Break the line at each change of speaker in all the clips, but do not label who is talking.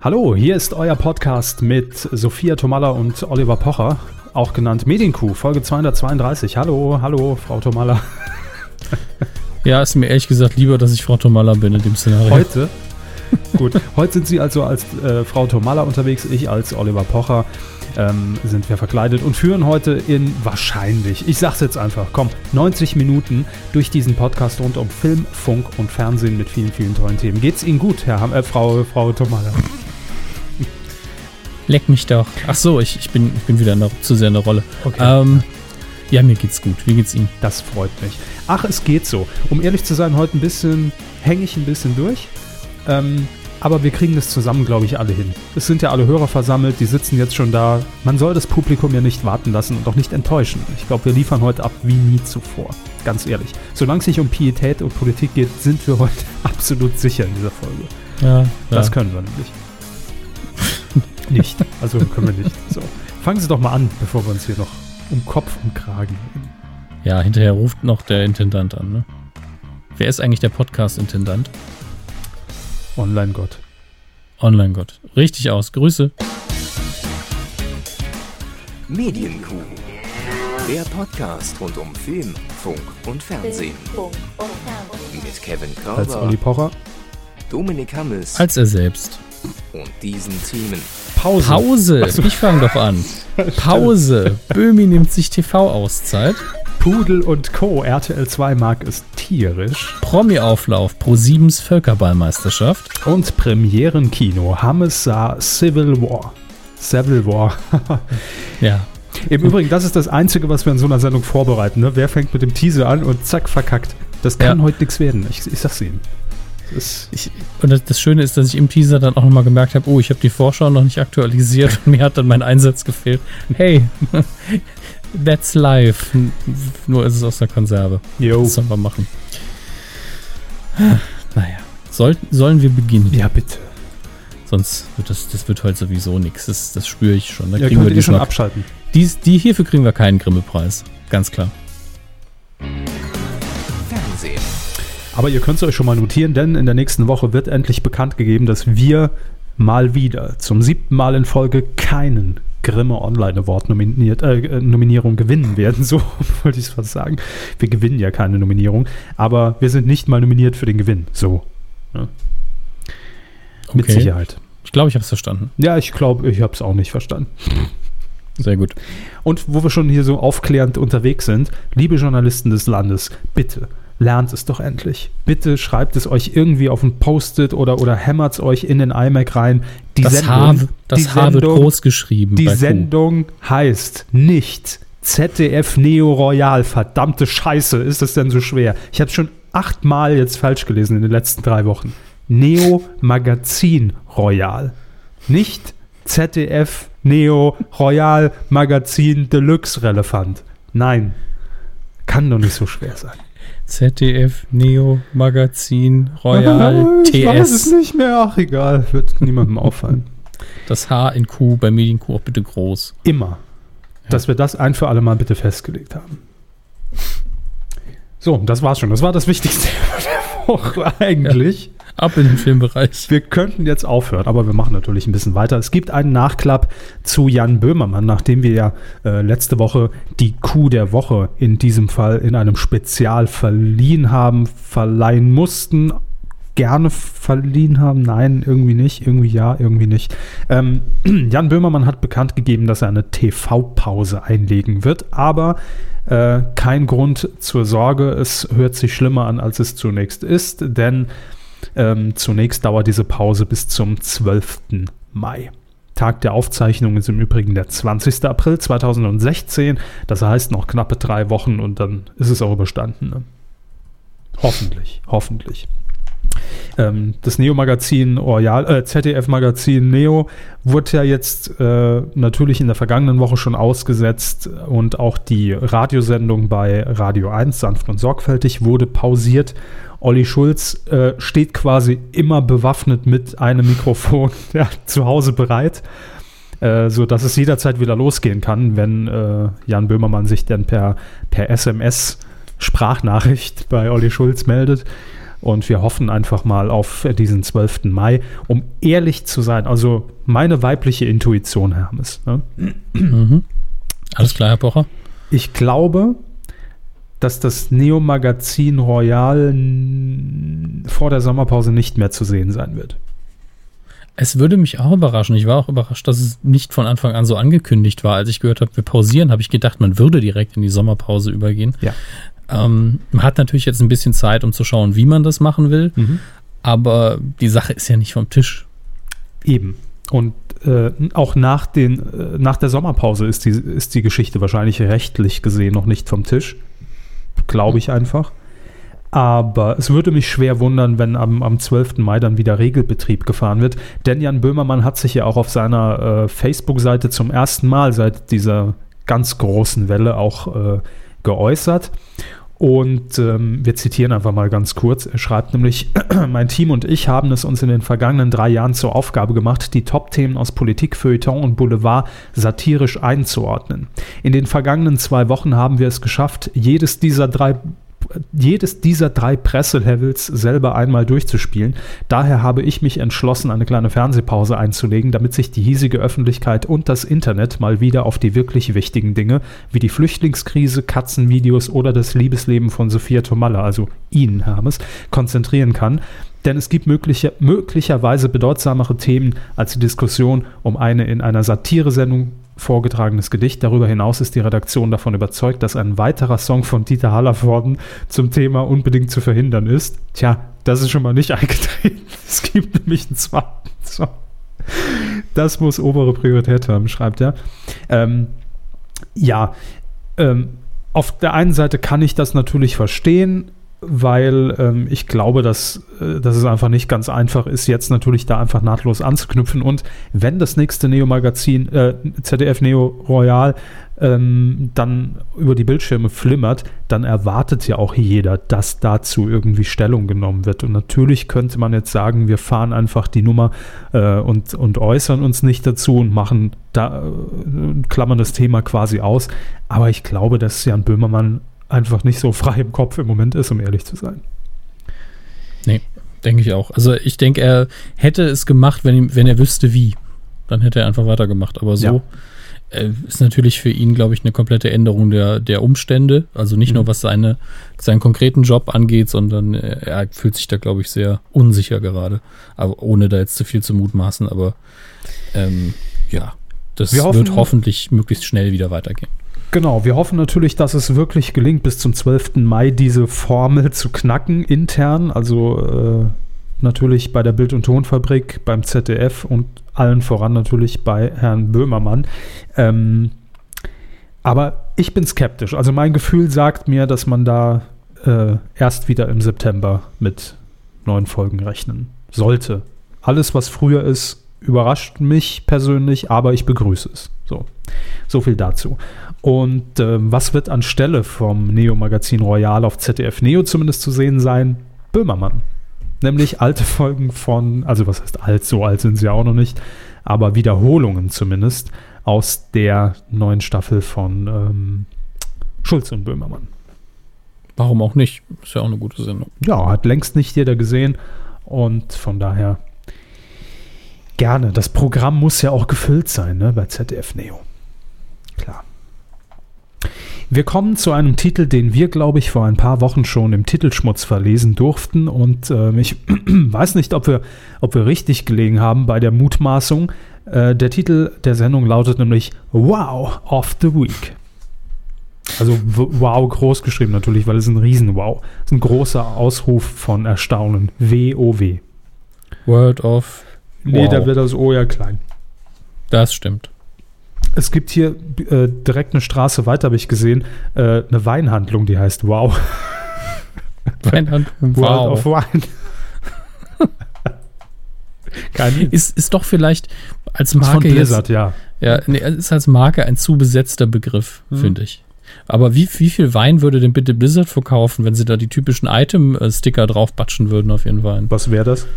Hallo, hier ist euer Podcast mit Sophia Tomalla und Oliver Pocher, auch genannt Medienkuh, Folge 232. Hallo, hallo, Frau Tomalla.
Ja, ist mir ehrlich gesagt lieber, dass ich Frau Tomalla bin in dem Szenario.
Heute? Gut, heute sind Sie also als äh, Frau Tomalla unterwegs, ich als Oliver Pocher ähm, sind wir verkleidet und führen heute in wahrscheinlich, ich sag's jetzt einfach, komm, 90 Minuten durch diesen Podcast rund um Film, Funk und Fernsehen mit vielen, vielen tollen Themen. Geht's Ihnen gut, Herr Ham äh, Frau, Frau Tomalla?
Leck mich doch. Ach so, ich, ich, bin, ich bin wieder noch zu sehr in der Rolle.
Okay.
Ähm, ja, mir geht's gut. Wie geht's Ihnen?
Das freut mich. Ach, es geht so. Um ehrlich zu sein, heute ein bisschen, hänge ich ein bisschen durch. Ähm, aber wir kriegen das zusammen, glaube ich, alle hin. Es sind ja alle Hörer versammelt, die sitzen jetzt schon da. Man soll das Publikum ja nicht warten lassen und auch nicht enttäuschen. Ich glaube, wir liefern heute ab wie nie zuvor. Ganz ehrlich. Solange es sich um Pietät und Politik geht, sind wir heute absolut sicher in dieser Folge.
Ja,
Das können wir nämlich. Nicht. Also können wir nicht. So. Fangen Sie doch mal an, bevor wir uns hier noch um Kopf und Kragen reden.
ja, hinterher ruft noch der Intendant an, ne? Wer ist eigentlich der Podcast-Intendant?
Online-Gott.
Online-Gott. Richtig aus. Grüße.
Medienkuh. Der Podcast rund um Film, Funk und Fernsehen. Mit Kevin
Als
Körber,
Olli Pocher.
Dominik Hammes
Als er selbst.
Und diesen Themen.
Pause.
Pause. Ich fange doch an. Pause. Böhmi nimmt sich TV-Auszeit.
Pudel und Co. RTL 2 mag es tierisch.
Promi-Auflauf pro Siebens Völkerballmeisterschaft.
Und Premierenkino. Hammes sah Civil War. Civil War.
Ja.
Im Übrigen, das ist das Einzige, was wir in so einer Sendung vorbereiten. Ne? Wer fängt mit dem Teaser an und zack, verkackt. Das kann
Ja.
heute nichts werden. Ich, ich sag's Ihnen. Das
Ich, und das, das Schöne ist, dass ich im Teaser dann auch nochmal gemerkt habe, oh, ich habe die Vorschau noch nicht aktualisiert und mir hat dann mein Einsatz gefehlt. Hey, that's live. N- Nur ist es aus der Konserve.
Jo.
Was sollen wir machen? Naja, soll, sollen wir beginnen?
Ja, bitte.
Sonst wird das, das wird heute sowieso nichts. Das, das spüre ich schon. Da
Ja,
kriegen wir
ihr schon abschalten.
dies, die hierfür kriegen wir keinen Grimme-Preis. Ganz klar.
Aber ihr könnt es euch schon mal notieren, denn in der nächsten Woche wird endlich bekannt gegeben, dass wir mal wieder zum siebten Mal in Folge keinen Grimme Online Award nominiert, äh, äh, Nominierung gewinnen werden. So wollte ich es fast sagen. Wir gewinnen ja keine Nominierung, aber wir sind nicht mal nominiert für den Gewinn. So. Mit
Okay.
Sicherheit.
Ich glaube, ich habe es verstanden.
Ja, ich glaube, ich habe es auch nicht verstanden.
Sehr gut.
Und wo wir schon hier so aufklärend unterwegs sind, liebe Journalisten des Landes, bitte lernt es doch endlich. Bitte schreibt es euch irgendwie auf ein Post-it oder, oder hämmert es euch in den iMac rein. Die
Das
Sendung,
H, das
die
H wird
Sendung,
groß geschrieben.
Die
Q.
Sendung heißt nicht ZDF Neo Royal. Verdammte Scheiße, ist das denn so schwer? Ich habe schon achtmal jetzt falsch gelesen in den letzten drei Wochen. Neo Magazin Royal. Nicht ZDF Neo Royal Magazin Deluxe relevant. Nein. Kann doch nicht so schwer sein.
ZDF, Neo, Magazin, Royal,
ich weiß es
TS.
nicht mehr. Ach, egal. Wird niemandem auffallen.
Das H in Q bei Medienq auch bitte groß.
Immer. Dass wir das ein für alle Mal bitte festgelegt haben. So, das war's schon. Das war das Wichtigste der Woche eigentlich.
Ab in den Filmbereich.
Wir könnten jetzt aufhören, aber wir machen natürlich ein bisschen weiter. Es gibt einen Nachklapp zu Jan Böhmermann, nachdem wir ja äh, letzte Woche die Kuh der Woche in diesem Fall in einem Spezial verliehen haben, verleihen mussten. Gerne verliehen haben? Nein, irgendwie nicht. Irgendwie ja, irgendwie nicht. Ähm, Jan Böhmermann hat bekannt gegeben, dass er eine TV-Pause einlegen wird, aber äh, kein Grund zur Sorge. Es hört sich schlimmer an, als es zunächst ist, denn ähm, zunächst dauert diese Pause bis zum 12. Mai. Tag der Aufzeichnung ist im Übrigen der 20. April 2016. Das heißt noch knappe drei Wochen und dann ist es auch überstanden. Ne? Hoffentlich, hoffentlich. Ähm, das Neo-Magazin äh, ZDF-Magazin Neo wurde ja jetzt äh, natürlich in der vergangenen Woche schon ausgesetzt und auch die Radiosendung bei Radio 1, sanft und sorgfältig, wurde pausiert. Olli Schulz äh, steht quasi immer bewaffnet mit einem Mikrofon ja, zu Hause bereit, äh, so dass es jederzeit wieder losgehen kann, wenn äh, Jan Böhmermann sich dann per, per SMS Sprachnachricht bei Olli Schulz meldet. Und wir hoffen einfach mal auf diesen 12. Mai, um ehrlich zu sein. Also meine weibliche Intuition, Hermes. Ne?
Mhm. Alles klar, Herr Pocher.
Ich glaube, dass das Neo-Magazin Royal vor der Sommerpause nicht mehr zu sehen sein wird.
Es würde mich auch überraschen. Ich war auch überrascht, dass es nicht von Anfang an so angekündigt war. Als ich gehört habe, wir pausieren, habe ich gedacht, man würde direkt in die Sommerpause übergehen.
Ja.
Ähm, man hat natürlich jetzt ein bisschen Zeit, um zu schauen, wie man das machen will.
Mhm.
Aber die Sache ist ja nicht vom Tisch.
Eben. Und äh, auch nach, den, äh, nach der Sommerpause ist die, ist die Geschichte wahrscheinlich rechtlich gesehen noch nicht vom Tisch. Glaube ich einfach. Aber es würde mich schwer wundern, wenn am, am 12. Mai dann wieder Regelbetrieb gefahren wird. Denn Jan Böhmermann hat sich ja auch auf seiner äh, Facebook-Seite zum ersten Mal seit dieser ganz großen Welle auch äh, geäußert. Und ähm, wir zitieren einfach mal ganz kurz. Er schreibt nämlich, mein Team und ich haben es uns in den vergangenen drei Jahren zur Aufgabe gemacht, die Top-Themen aus Politik, Feuilleton und Boulevard satirisch einzuordnen. In den vergangenen zwei Wochen haben wir es geschafft, jedes dieser drei jedes dieser drei Presselevels selber einmal durchzuspielen. Daher habe ich mich entschlossen, eine kleine Fernsehpause einzulegen, damit sich die hiesige Öffentlichkeit und das Internet mal wieder auf die wirklich wichtigen Dinge wie die Flüchtlingskrise, Katzenvideos oder das Liebesleben von Sophia Tomalla, also Ihnen, Hermes, konzentrieren kann. Denn es gibt mögliche, möglicherweise bedeutsamere Themen als die Diskussion um eine in einer Satiresendung vorgetragenes Gedicht. Darüber hinaus ist die Redaktion davon überzeugt, dass ein weiterer Song von Dieter Hallervorden zum Thema unbedingt zu verhindern ist. Tja, das ist schon mal nicht eingetreten. Es gibt nämlich einen zweiten Song. Das muss obere Priorität haben, schreibt er. Ähm, ja, ähm, auf der einen Seite kann ich das natürlich verstehen weil ähm, ich glaube, dass, äh, dass es einfach nicht ganz einfach ist, jetzt natürlich da einfach nahtlos anzuknüpfen. Und wenn das nächste Neo-Magazin, äh, ZDF Neo Royal, ähm, dann über die Bildschirme flimmert, dann erwartet ja auch jeder, dass dazu irgendwie Stellung genommen wird. Und natürlich könnte man jetzt sagen, wir fahren einfach die Nummer äh, und, und äußern uns nicht dazu und machen da, äh, klammern das Thema quasi aus. Aber ich glaube, dass Jan Böhmermann einfach nicht so frei im Kopf im Moment ist, um ehrlich zu sein.
Nee, denke ich auch. Also ich denke, er hätte es gemacht, wenn, wenn er wüsste, wie. Dann hätte er einfach weitergemacht. Aber so ja. äh, ist natürlich für ihn, glaube ich, eine komplette Änderung der, der Umstände. Also nicht mhm. nur was seine, seinen konkreten Job angeht, sondern äh, er fühlt sich da, glaube ich, sehr unsicher gerade. Aber ohne da jetzt zu viel zu mutmaßen. Aber ähm, ja, das hoffen, wird hoffentlich möglichst schnell wieder weitergehen.
Genau, wir hoffen natürlich, dass es wirklich gelingt, bis zum 12. Mai diese Formel zu knacken intern. Also äh, natürlich bei der Bild- und Tonfabrik, beim ZDF und allen voran natürlich bei Herrn Böhmermann. Ähm, aber ich bin skeptisch. Also mein Gefühl sagt mir, dass man da äh, erst wieder im September mit neuen Folgen rechnen sollte. Alles, was früher ist, überrascht mich persönlich, aber ich begrüße es. So, so viel dazu. Und äh, was wird anstelle vom Neo-Magazin Royal auf ZDF Neo zumindest zu sehen sein? Böhmermann. Nämlich alte Folgen von, also was heißt alt, so alt sind sie auch noch nicht, aber Wiederholungen zumindest aus der neuen Staffel von ähm, Schulz und Böhmermann.
Warum auch nicht? Ist ja auch eine gute Sendung.
Ja, hat längst nicht jeder gesehen und von daher gerne. Das Programm muss ja auch gefüllt sein ne, bei ZDF Neo. Wir kommen zu einem Titel, den wir, glaube ich, vor ein paar Wochen schon im Titelschmutz verlesen durften. Und äh, ich weiß nicht, ob wir, ob wir richtig gelegen haben bei der Mutmaßung. Äh, der Titel der Sendung lautet nämlich Wow of the Week. Also wow groß geschrieben natürlich, weil es ein Riesen-Wow. Es ist ein großer Ausruf von Erstaunen. W-O-W.
Word of.
Nee, wow. da wird das O ja klein.
Das stimmt.
Es gibt hier äh, direkt eine Straße weiter, habe ich gesehen, äh, eine Weinhandlung, die heißt Wow.
Weinhandlung
World of Wine.
ist, ist doch vielleicht als Marke
Blizzard,
jetzt, ja. Ja, nee, ist als Marke ein zu besetzter Begriff, hm. finde ich. Aber wie, wie viel Wein würde denn bitte Blizzard verkaufen, wenn sie da die typischen Item-Sticker draufbatschen würden auf ihren Wein?
Was wäre das?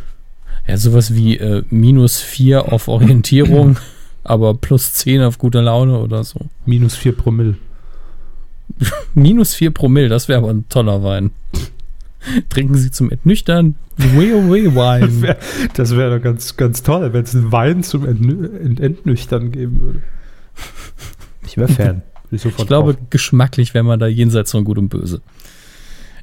Ja, sowas wie äh, minus 4 auf Orientierung. aber plus 10 auf gute Laune oder so.
Minus 4 Promille.
Minus 4 Promille, das wäre aber ein toller Wein. Trinken Sie zum Entnüchtern WoW-Wein.
Das wäre wär doch ganz, ganz toll, wenn es einen Wein zum Ent Entnüchtern geben würde. Ich wäre Fan.
Ich, ich glaube, drauf. geschmacklich wäre man da jenseits von Gut und Böse.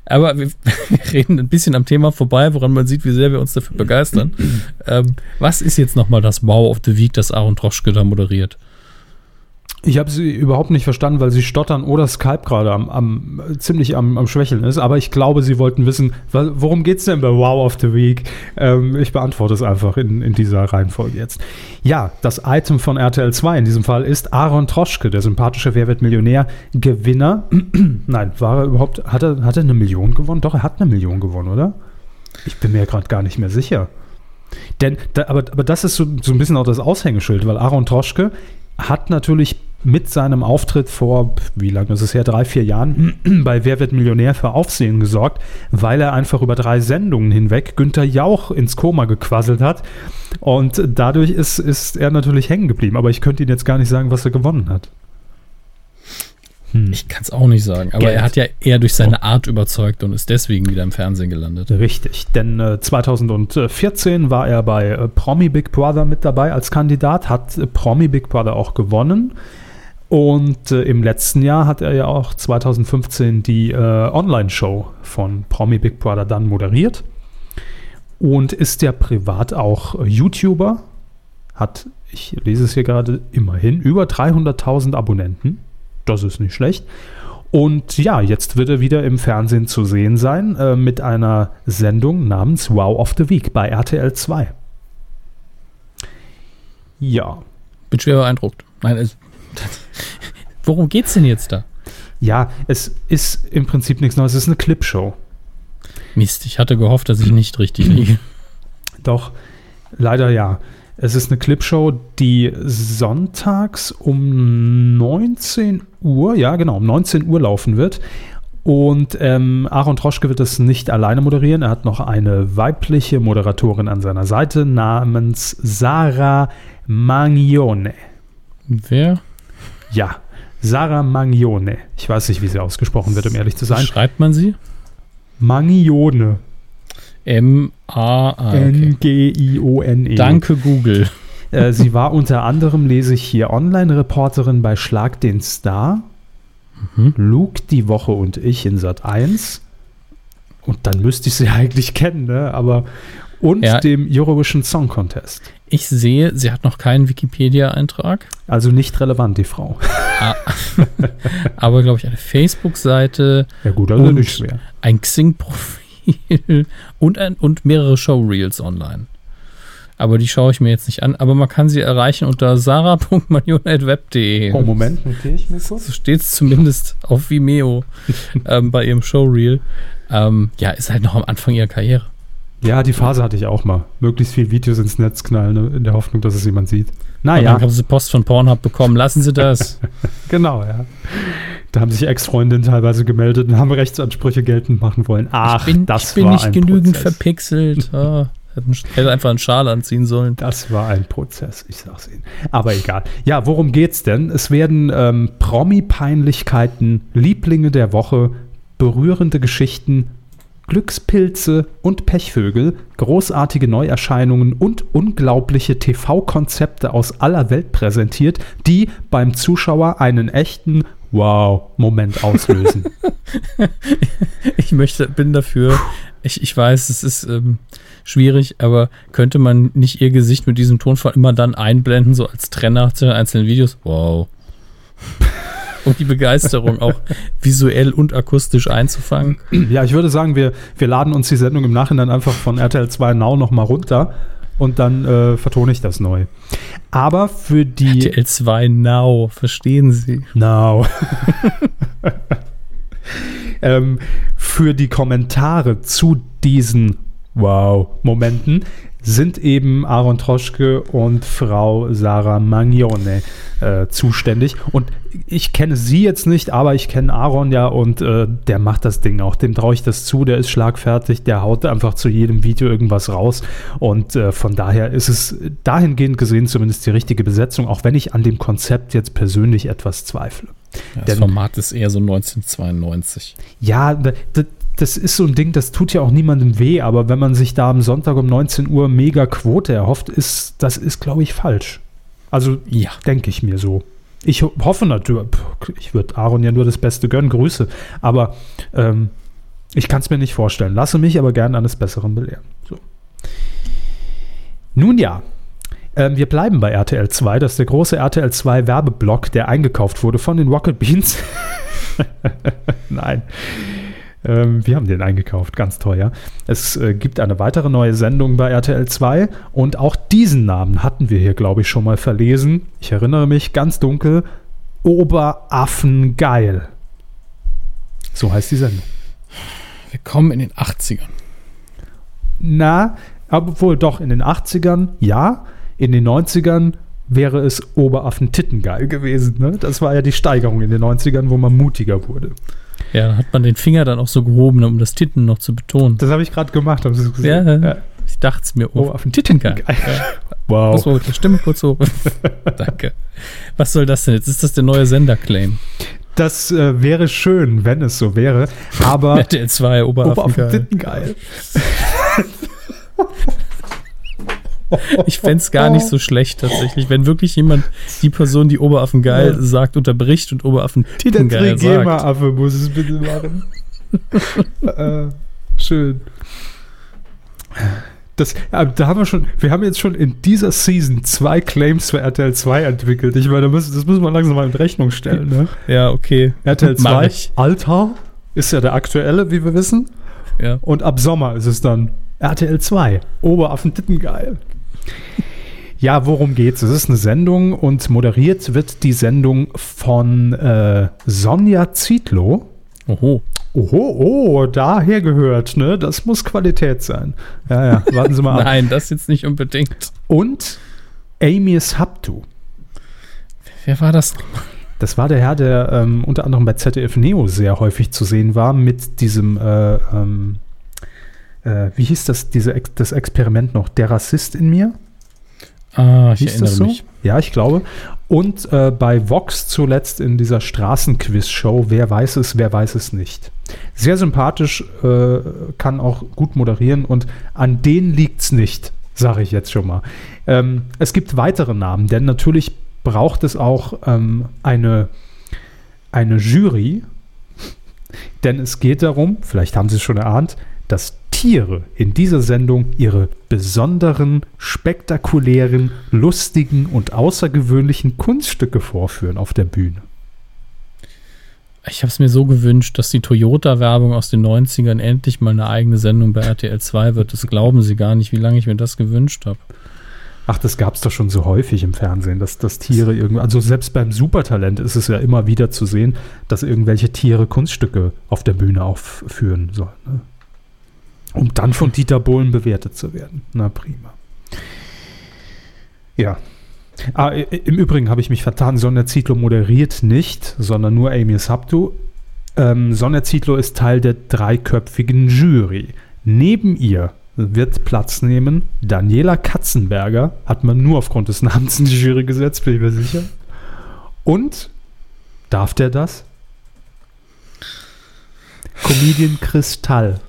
Aber wir, wir, reden ein bisschen am Thema vorbei, woran man sieht, wie sehr wir uns dafür begeistern. ähm, was ist jetzt nochmal das Wow of the Week, das Aaron Troschke da moderiert?
Ich habe sie überhaupt nicht verstanden, weil sie stottern oder Skype gerade am, am, ziemlich am, am, Schwächeln ist. Aber ich glaube, sie wollten wissen, worum geht es denn bei Wow of the Week? Ähm, ich beantworte es einfach in, in dieser Reihenfolge jetzt. Ja, das Item von RTL 2 in diesem Fall ist Aaron Troschke, der sympathische Wer wird Millionär Gewinner. Nein, war er überhaupt, hat er, hat er eine Million gewonnen? Doch, er hat eine Million gewonnen, oder? Ich bin mir gerade gar nicht mehr sicher. Denn, da, aber, aber das ist so, so ein bisschen auch das Aushängeschild, weil Aaron Troschke hat natürlich mit seinem Auftritt vor, wie lange ist es her, drei, vier Jahren bei Wer wird Millionär für Aufsehen gesorgt, weil er einfach über drei Sendungen hinweg Günther Jauch ins Koma gequasselt hat. Und dadurch ist, ist er natürlich hängen geblieben. Aber ich könnte Ihnen jetzt gar nicht sagen, was er gewonnen hat.
Hm. Ich kann es auch nicht sagen, aber Geld. er hat ja eher durch seine Art überzeugt und ist deswegen wieder im Fernsehen gelandet.
Richtig, denn äh, 2014 war er bei äh, Promi Big Brother mit dabei als Kandidat, hat äh, Promi Big Brother auch gewonnen. Und äh, im letzten Jahr hat er ja auch 2015 die äh, Online-Show von Promi Big Brother dann moderiert. Und ist ja privat auch äh, YouTuber. Hat, ich lese es hier gerade, immerhin über 300.000 Abonnenten. Das ist nicht schlecht. Und ja, jetzt wird er wieder im Fernsehen zu sehen sein äh, mit einer Sendung namens Wow of the Week bei RTL 2.
Ja. Bin schwer beeindruckt. Nein, es, Worum geht's denn jetzt da?
Ja, es ist im Prinzip nichts Neues. Es ist eine Clipshow.
Mist, ich hatte gehofft, dass ich nicht richtig liege.
Doch, leider ja. Es ist eine Clipshow, die sonntags um 19 Uhr, ja genau, um 19 Uhr laufen wird. Und ähm, Aaron Troschke wird das nicht alleine moderieren. Er hat noch eine weibliche Moderatorin an seiner Seite namens Sarah Mangione.
Wer?
Ja, Sarah Mangione. Ich weiß nicht, wie sie ausgesprochen wird, um ehrlich zu sein. Wie
schreibt man sie?
Mangione.
M-A-N-G-I-O-N-E.
Danke, Google. Äh, sie war unter anderem, lese ich hier, Online-Reporterin bei Schlag den Star, mhm. Luke die Woche und ich in Sat 1. Und dann müsste ich sie eigentlich kennen, ne? Aber und ja. dem Eurovision Song Contest.
Ich sehe, sie hat noch keinen Wikipedia-Eintrag.
Also nicht relevant, die Frau. Ah,
aber, glaube ich, eine Facebook-Seite.
Ja, gut, also nicht schwer.
Ein Xing-Profil und, und mehrere Showreels online. Aber die schaue ich mir jetzt nicht an. Aber man kann sie erreichen unter sarah.manion.web.de.
Oh, Moment, notiere ich mir
kurz. So steht es zumindest auf Vimeo ähm, bei ihrem Showreel. Ähm, ja, ist halt noch am Anfang ihrer Karriere.
Ja, die Phase hatte ich auch mal. Möglichst viel Videos ins Netz knallen, ne, in der Hoffnung, dass es jemand sieht.
Naja. Und dann haben sie Post von Pornhub bekommen. Lassen Sie das.
genau, ja. Da haben sich Ex-Freundinnen teilweise gemeldet und haben Rechtsansprüche geltend machen wollen. Ach,
ich bin, das ich bin war nicht ein genügend Prozess. verpixelt. Oh, hätte einfach einen Schal anziehen sollen.
Das war ein Prozess, ich sag's Ihnen. Aber egal. Ja, worum geht's denn? Es werden ähm, Promi-Peinlichkeiten, Lieblinge der Woche, berührende Geschichten Glückspilze und Pechvögel, großartige Neuerscheinungen und unglaubliche TV-Konzepte aus aller Welt präsentiert, die beim Zuschauer einen echten Wow-Moment auslösen.
ich möchte, bin dafür, ich, ich weiß, es ist ähm, schwierig, aber könnte man nicht ihr Gesicht mit diesem Tonfall immer dann einblenden, so als Trenner zu den einzelnen Videos? Wow um die Begeisterung auch visuell und akustisch einzufangen.
Ja, ich würde sagen, wir, wir laden uns die Sendung im Nachhinein einfach von RTL 2 Now nochmal runter und dann äh, vertone ich das neu. Aber für die.
RTL 2 Now, verstehen Sie?
Now. ähm, für die Kommentare zu diesen Wow-Momenten sind eben Aaron Troschke und Frau Sarah Magnone äh, zuständig. Und ich kenne sie jetzt nicht, aber ich kenne Aaron ja und äh, der macht das Ding auch. Dem traue ich das zu, der ist schlagfertig, der haut einfach zu jedem Video irgendwas raus. Und äh, von daher ist es dahingehend gesehen zumindest die richtige Besetzung, auch wenn ich an dem Konzept jetzt persönlich etwas zweifle.
Ja, das Denn, Format ist eher so 1992.
Ja, das ist so ein Ding, das tut ja auch niemandem weh, aber wenn man sich da am Sonntag um 19 Uhr mega Quote erhofft, ist, das ist, glaube ich, falsch. Also, ja. denke ich mir so. Ich hoffe natürlich, ich würde Aaron ja nur das Beste gönnen, Grüße, aber ähm, ich kann es mir nicht vorstellen. Lasse mich aber gerne eines Besseren belehren. So. Nun ja, ähm, wir bleiben bei RTL 2. Das ist der große RTL 2 Werbeblock, der eingekauft wurde von den Rocket Beans. Nein. Ähm, wir haben den eingekauft, ganz teuer. Es äh, gibt eine weitere neue Sendung bei RTL 2 und auch diesen Namen hatten wir hier, glaube ich, schon mal verlesen. Ich erinnere mich ganz dunkel. Oberaffengeil. So heißt die Sendung.
Wir kommen in den 80ern.
Na, obwohl doch in den 80ern, ja. In den 90ern wäre es Oberaffen-Tittengeil gewesen. Ne? Das war ja die Steigerung in den 90ern, wo man mutiger wurde.
Ja, hat man den Finger dann auch so gehoben, um das Titten noch zu betonen.
Das habe ich gerade gemacht. Haben Sie
gesehen? Ja, ja. ich dachte es mir.
Oh, auf den Tittengeil. Ja.
Wow. Muss man die Stimme kurz hoch. Danke. Was soll das denn jetzt? Ist das der neue Sender-Claim?
Das äh, wäre schön, wenn es so wäre. Aber.
RTL 2, Oberaffen
Tittengeil.
Ich fände es gar nicht so schlecht tatsächlich, wenn wirklich jemand die Person, die Oberaffen geil ja. sagt, unterbricht und Oberaffen Titten geil sagt. Der
Affe muss es bitte machen. äh, schön. Das, ja, da haben wir schon, wir haben jetzt schon in dieser Season zwei Claims für RTL 2 entwickelt. Ich meine, das müssen wir langsam mal in Rechnung stellen. Ne?
Ja, okay.
RTL 2, Alter, ist ja der aktuelle, wie wir wissen. Ja. Und ab Sommer ist es dann RTL 2, Oberaffen Tittengeil. Ja, worum geht's? Es ist eine Sendung und moderiert wird die Sendung von äh, Sonja Zietlow.
Oho.
Oho, oh, daher gehört, ne? Das muss Qualität sein. Ja, ja, warten Sie mal
ab. Nein, das jetzt nicht unbedingt.
Und Amy Haptu.
Wer war das?
Das war der Herr, der ähm, unter anderem bei ZDF Neo sehr häufig zu sehen war, mit diesem, äh, ähm, äh, wie hieß das, diese, das Experiment noch? Der Rassist in mir?
Ah, ich Hieß erinnere so? mich.
Ja, ich glaube. Und äh, bei Vox zuletzt in dieser Straßenquiz-Show, wer weiß es, wer weiß es nicht. Sehr sympathisch, äh, kann auch gut moderieren und an denen liegt es nicht, sage ich jetzt schon mal. Ähm, es gibt weitere Namen, denn natürlich braucht es auch ähm, eine, eine Jury, denn es geht darum, vielleicht haben Sie es schon erahnt, dass Tiere in dieser Sendung ihre besonderen, spektakulären, lustigen und außergewöhnlichen Kunststücke vorführen auf der Bühne.
Ich habe es mir so gewünscht, dass die Toyota-Werbung aus den 90ern endlich mal eine eigene Sendung bei RTL 2 wird. Das glauben Sie gar nicht, wie lange ich mir das gewünscht habe.
Ach, das gab es doch schon so häufig im Fernsehen, dass, dass Tiere irgendwie, also selbst beim Supertalent ist es ja immer wieder zu sehen, dass irgendwelche Tiere Kunststücke auf der Bühne aufführen sollen. Ne? Um dann von Dieter Bohlen bewertet zu werden. Na prima. Ja. Ah, Im Übrigen habe ich mich vertan, Sonja Zietlow moderiert nicht, sondern nur Amy Sabtu. Ähm, Sonja Zietlow ist Teil der dreiköpfigen Jury. Neben ihr wird Platz nehmen Daniela Katzenberger, hat man nur aufgrund des Namens in die Jury gesetzt, bin ich mir sicher. Und, darf der das? Comedian Kristall.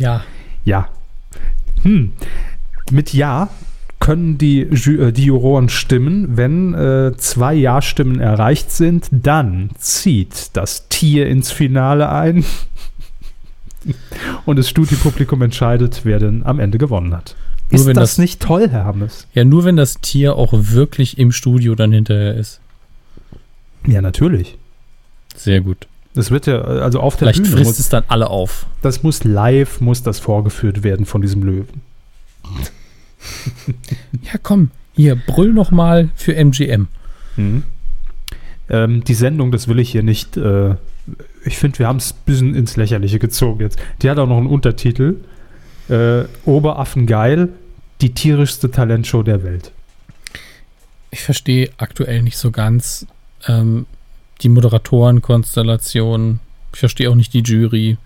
Ja.
Ja. Hm. Mit Ja können die, äh, die Juroren stimmen. Wenn äh, zwei Ja-Stimmen erreicht sind, dann zieht das Tier ins Finale ein. Und das Studiopublikum entscheidet, wer denn am Ende gewonnen hat.
Ist das, das, nicht toll, Herr Hammes? Ja, nur wenn das Tier auch wirklich im Studio dann hinterher ist.
Ja, natürlich.
Sehr gut.
Das wird ja, also auf
der Vielleicht Bühne. Vielleicht frisst muss, es dann alle auf.
Das muss live, muss das vorgeführt werden von diesem Löwen.
ja, komm, hier, brüll noch mal für MGM.
Mhm. Ähm, die Sendung, das will ich hier nicht. Äh, ich finde, wir haben es ein bisschen ins Lächerliche gezogen jetzt. Die hat auch noch einen Untertitel. Äh, Oberaffen geil, die tierischste Talentshow der Welt.
Ich verstehe aktuell nicht so ganz, ähm, die Moderatorenkonstellation. Ich verstehe auch nicht die Jury.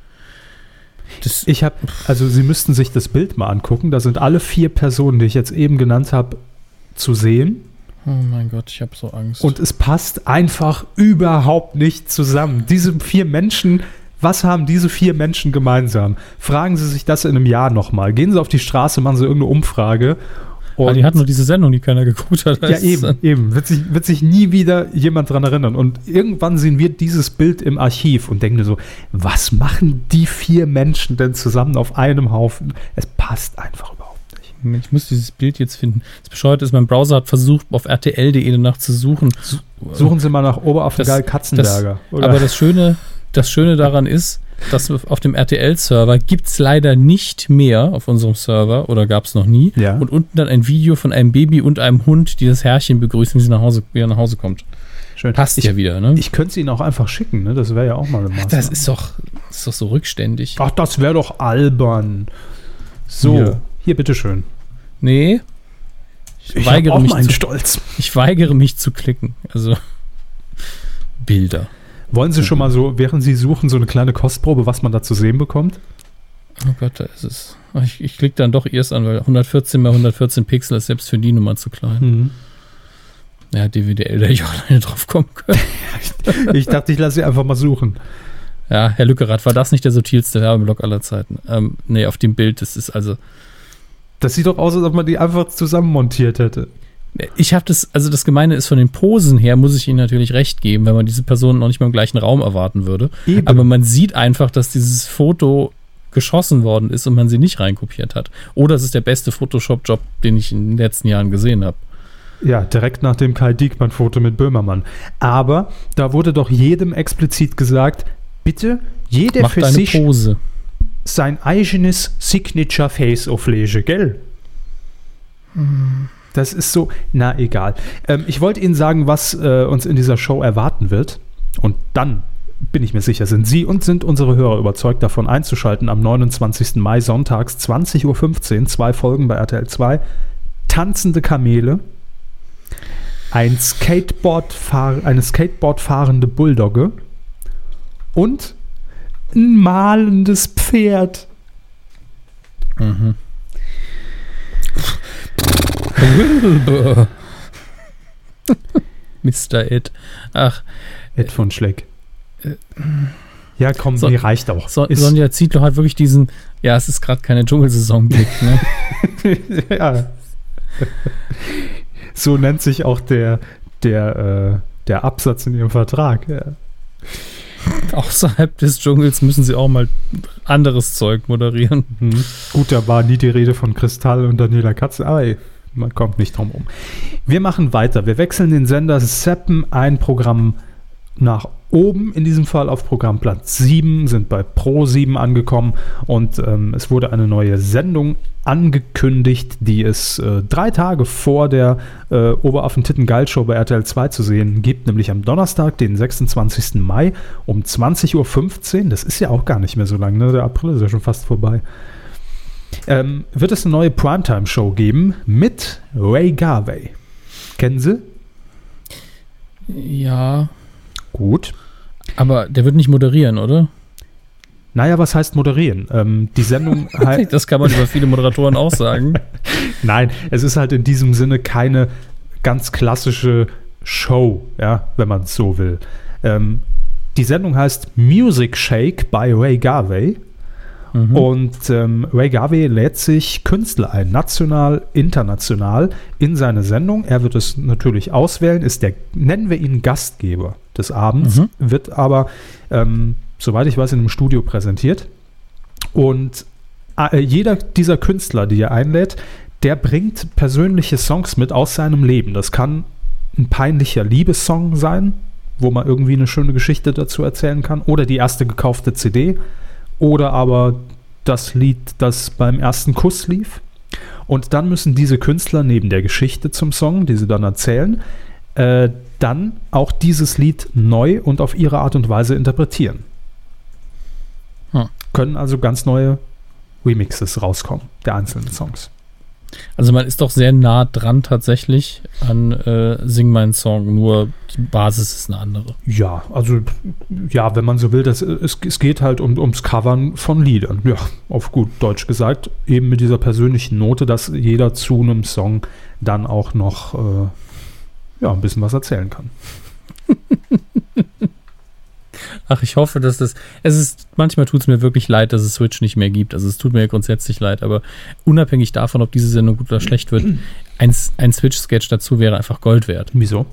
Das ich habe, also Sie müssten sich das Bild mal angucken. Da sind alle vier Personen, die ich jetzt eben genannt habe, zu sehen.
Oh mein Gott, ich habe so Angst.
Und es passt einfach überhaupt nicht zusammen. Diese vier Menschen Was haben diese vier Menschen gemeinsam? Fragen Sie sich das in einem Jahr nochmal. Gehen Sie auf die Straße, machen Sie irgendeine Umfrage.
Und ah, die hatten nur diese Sendung, die keiner geguckt hat.
Ja, eben, eben. Wird sich, wird sich nie wieder jemand dran erinnern. Und irgendwann sehen wir dieses Bild im Archiv und denken so, was machen die vier Menschen denn zusammen auf einem Haufen? Es passt einfach überhaupt nicht.
Ich muss dieses Bild jetzt finden. Das Bescheuerte ist, mein Browser hat versucht, auf rtl.de danach zu suchen.
Suchen Sie mal nach Oberaffengeil Katzenberger.
Das, aber das Schöne, das Schöne daran ist, dass auf dem RTL-Server gibt es leider nicht mehr auf unserem Server oder gab es noch nie.
Ja.
Und unten dann ein Video von einem Baby und einem Hund, die das Herrchen begrüßen, wie sie nach Hause, wie er nach Hause kommt.
Schön.
Passt
ich,
ja wieder, ne?
Ich könnte es Ihnen auch einfach schicken, ne? Das wäre ja auch mal eine
Maßnahme. Das ist doch, das ist doch so rückständig.
Ach, das wäre doch albern. So, hier, hier bitteschön.
Nee.
Ich, ich weigere mich zu,
Stolz. Ich weigere mich zu klicken. Also Bilder.
Wollen Sie schon mal so, während Sie suchen, so eine kleine Kostprobe, was man da zu sehen bekommt?
Oh Gott, da ist es. Ich, ich klicke dann doch erst an, weil 114 mal 114 Pixel ist selbst für die Nummer zu klein. Mhm. Ja, DVDL, da hätte ich auch alleine drauf kommen können.
ich dachte, ich lasse Sie einfach mal suchen.
Ja, Herr Lückerath, war das nicht der subtilste Werbeblock aller Zeiten? Ähm, nee, auf dem Bild, das ist also.
Das sieht doch aus, als ob man die einfach zusammenmontiert hätte.
Ich habe das, also das Gemeine ist von den Posen her, muss ich Ihnen natürlich recht geben, wenn man diese Person noch nicht mal im gleichen Raum erwarten würde. Eben. Aber man sieht einfach, dass dieses Foto geschossen worden ist und man sie nicht reinkopiert hat. Oder es ist der beste Photoshop-Job, den ich in den letzten Jahren gesehen habe.
Ja, direkt nach dem Kai Diekmann-Foto mit Böhmermann. Aber da wurde doch jedem explizit gesagt, bitte jeder
Macht
für sich
Pose.
sein eigenes Signature Face auflege, gell? Hm. Das ist so, na egal. Ähm, ich wollte Ihnen sagen, was äh, uns in dieser Show erwarten wird. Und dann bin ich mir sicher, sind Sie und sind unsere Hörer überzeugt davon einzuschalten am 29. Mai sonntags 20.15 Uhr, zwei Folgen bei RTL 2. Tanzende Kamele, ein Skateboard eine Skateboard fahrende Bulldogge und ein malendes Pferd. Mhm.
Mr. Ed. Ach.
Ed von Schleck. Äh, ja, komm, so, nee, reicht auch.
So, Sonja zieht doch halt wirklich diesen, ja, es ist gerade keine Dschungelsaison-Blick, ne? ja.
So nennt sich auch der, der, äh, der Absatz in ihrem Vertrag. Ja.
Außerhalb des Dschungels müssen sie auch mal anderes Zeug moderieren.
Mhm. Gut, da war nie die Rede von Kristall und Daniela Katze, aber ey, man kommt nicht drum um. Wir machen weiter. Wir wechseln den Sender, seppen ein Programm nach oben, in diesem Fall auf Programmplatz 7, sind bei Pro 7 angekommen und ähm, es wurde eine neue Sendung angekündigt, die es äh, drei Tage vor der äh, Oberaffen-Titten-Geil-Show bei RTL 2 zu sehen gibt, nämlich am Donnerstag, den 26. Mai um 20.15 Uhr. Das ist ja auch gar nicht mehr so lange, ne? der April ist ja schon fast vorbei ähm, wird es eine neue Primetime-Show geben mit Ray Garvey. Kennen Sie?
Ja.
Gut.
Aber der wird nicht moderieren, oder?
Naja, was heißt moderieren? Ähm, die Sendung
halt. das kann man über viele Moderatoren auch sagen.
Nein, es ist halt in diesem Sinne keine ganz klassische Show, ja, wenn man es so will. Ähm, die Sendung heißt Music Shake by Ray Garvey. Mhm. Und ähm, Ray Garvey lädt sich Künstler ein, national, international, in seine Sendung. Er wird es natürlich auswählen, ist der, nennen wir ihn Gastgeber des Abends, mhm. wird aber, ähm, soweit ich weiß, in einem Studio präsentiert. Und äh, jeder dieser Künstler, die er einlädt, der bringt persönliche Songs mit aus seinem Leben. Das kann ein peinlicher Liebessong sein, wo man irgendwie eine schöne Geschichte dazu erzählen kann, oder die erste gekaufte CD oder aber das Lied, das beim ersten Kuss lief. Und dann müssen diese Künstler neben der Geschichte zum Song, die sie dann erzählen, äh, dann auch dieses Lied neu und auf ihre Art und Weise interpretieren. Hm. Können also ganz neue Remixes rauskommen, der einzelnen Songs.
Also man ist doch sehr nah dran tatsächlich an äh, Sing meinen Song, nur die Basis ist eine andere.
Ja, also ja, wenn man so will, das, es, es geht halt um, ums Covern von Liedern. Ja, auf gut Deutsch gesagt, eben mit dieser persönlichen Note, dass jeder zu einem Song dann auch noch äh, ja, ein bisschen was erzählen kann.
Ach, ich hoffe, dass das. Es ist, manchmal tut es mir wirklich leid, dass es Switch nicht mehr gibt. Also es tut mir grundsätzlich leid, aber unabhängig davon, ob diese Sendung gut oder schlecht wird, ein, ein Switch-Sketch dazu wäre einfach Gold wert.
Wieso?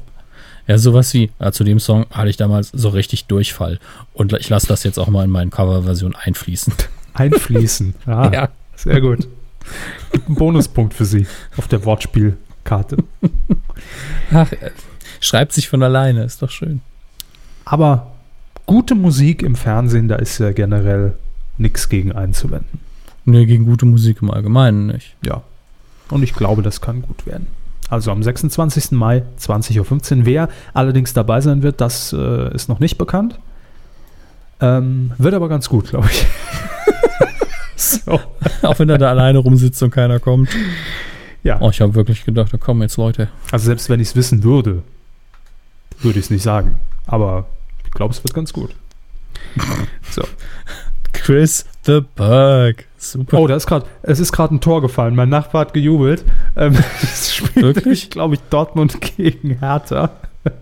Ja, sowas wie, ja, zu dem Song hatte ich damals so richtig Durchfall. Und ich lasse das jetzt auch mal in meine Coverversion einfließen.
Einfließen. Ah, ja. Sehr gut. Gibt einen Bonuspunkt für Sie auf der Wortspielkarte.
Ach, äh, schreibt sich von alleine, ist doch schön.
Aber gute Musik im Fernsehen, da ist ja generell nichts gegen einzuwenden.
Nee, gegen gute Musik im Allgemeinen nicht.
Ja. Und ich glaube, das kann gut werden. Also am 26. Mai 20.15 Uhr. Wer allerdings dabei sein wird, das äh, ist noch nicht bekannt. Ähm, wird aber ganz gut, glaube ich.
so. Auch wenn er da alleine rumsitzt und keiner kommt.
Ja.
Oh, ich habe wirklich gedacht, da kommen jetzt Leute.
Also selbst wenn ich es wissen würde, würde ich es nicht sagen. Aber ich glaube, es wird ganz gut.
so. Chris the Bug.
Super. Oh, da ist grad, es ist gerade ein Tor gefallen. Mein Nachbar hat gejubelt. Ähm, das spielt Wirklich? glaube ich, Dortmund gegen Hertha.
Das,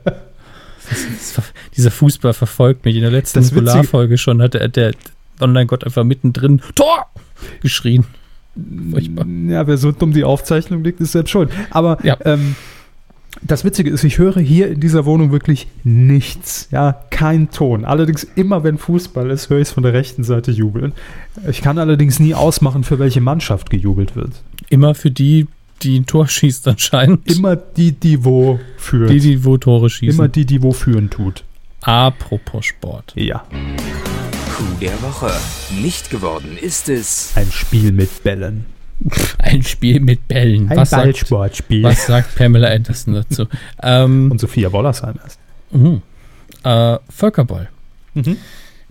das, dieser Fußball verfolgt mich. In der letzten Polarfolge schon hat der, der Online-Gott einfach mittendrin Tor geschrien.
Furchtbar. Ja, wer so dumm die Aufzeichnung liegt, ist selbst schuld. Aber ja. ähm, das Witzige ist, ich höre hier in dieser Wohnung wirklich nichts. Ja, kein Ton. Allerdings immer, wenn Fußball ist, höre ich es von der rechten Seite jubeln. Ich kann allerdings nie ausmachen, für welche Mannschaft gejubelt wird.
Immer für die, die ein Tor schießt anscheinend.
Immer die, die wo führt.
Die, die wo Tore schießen.
Immer die, die wo führen tut.
Apropos Sport.
Ja.
Coup der Woche. Nicht geworden ist es.
Ein Spiel mit Bällen.
Ein Spiel mit Bällen.
Ein was Ballsportspiel.
Sagt, was sagt Pamela Anderson dazu?
ähm, Und Sophia Wollersheim erst.
Uh, äh, Völkerball. Mhm.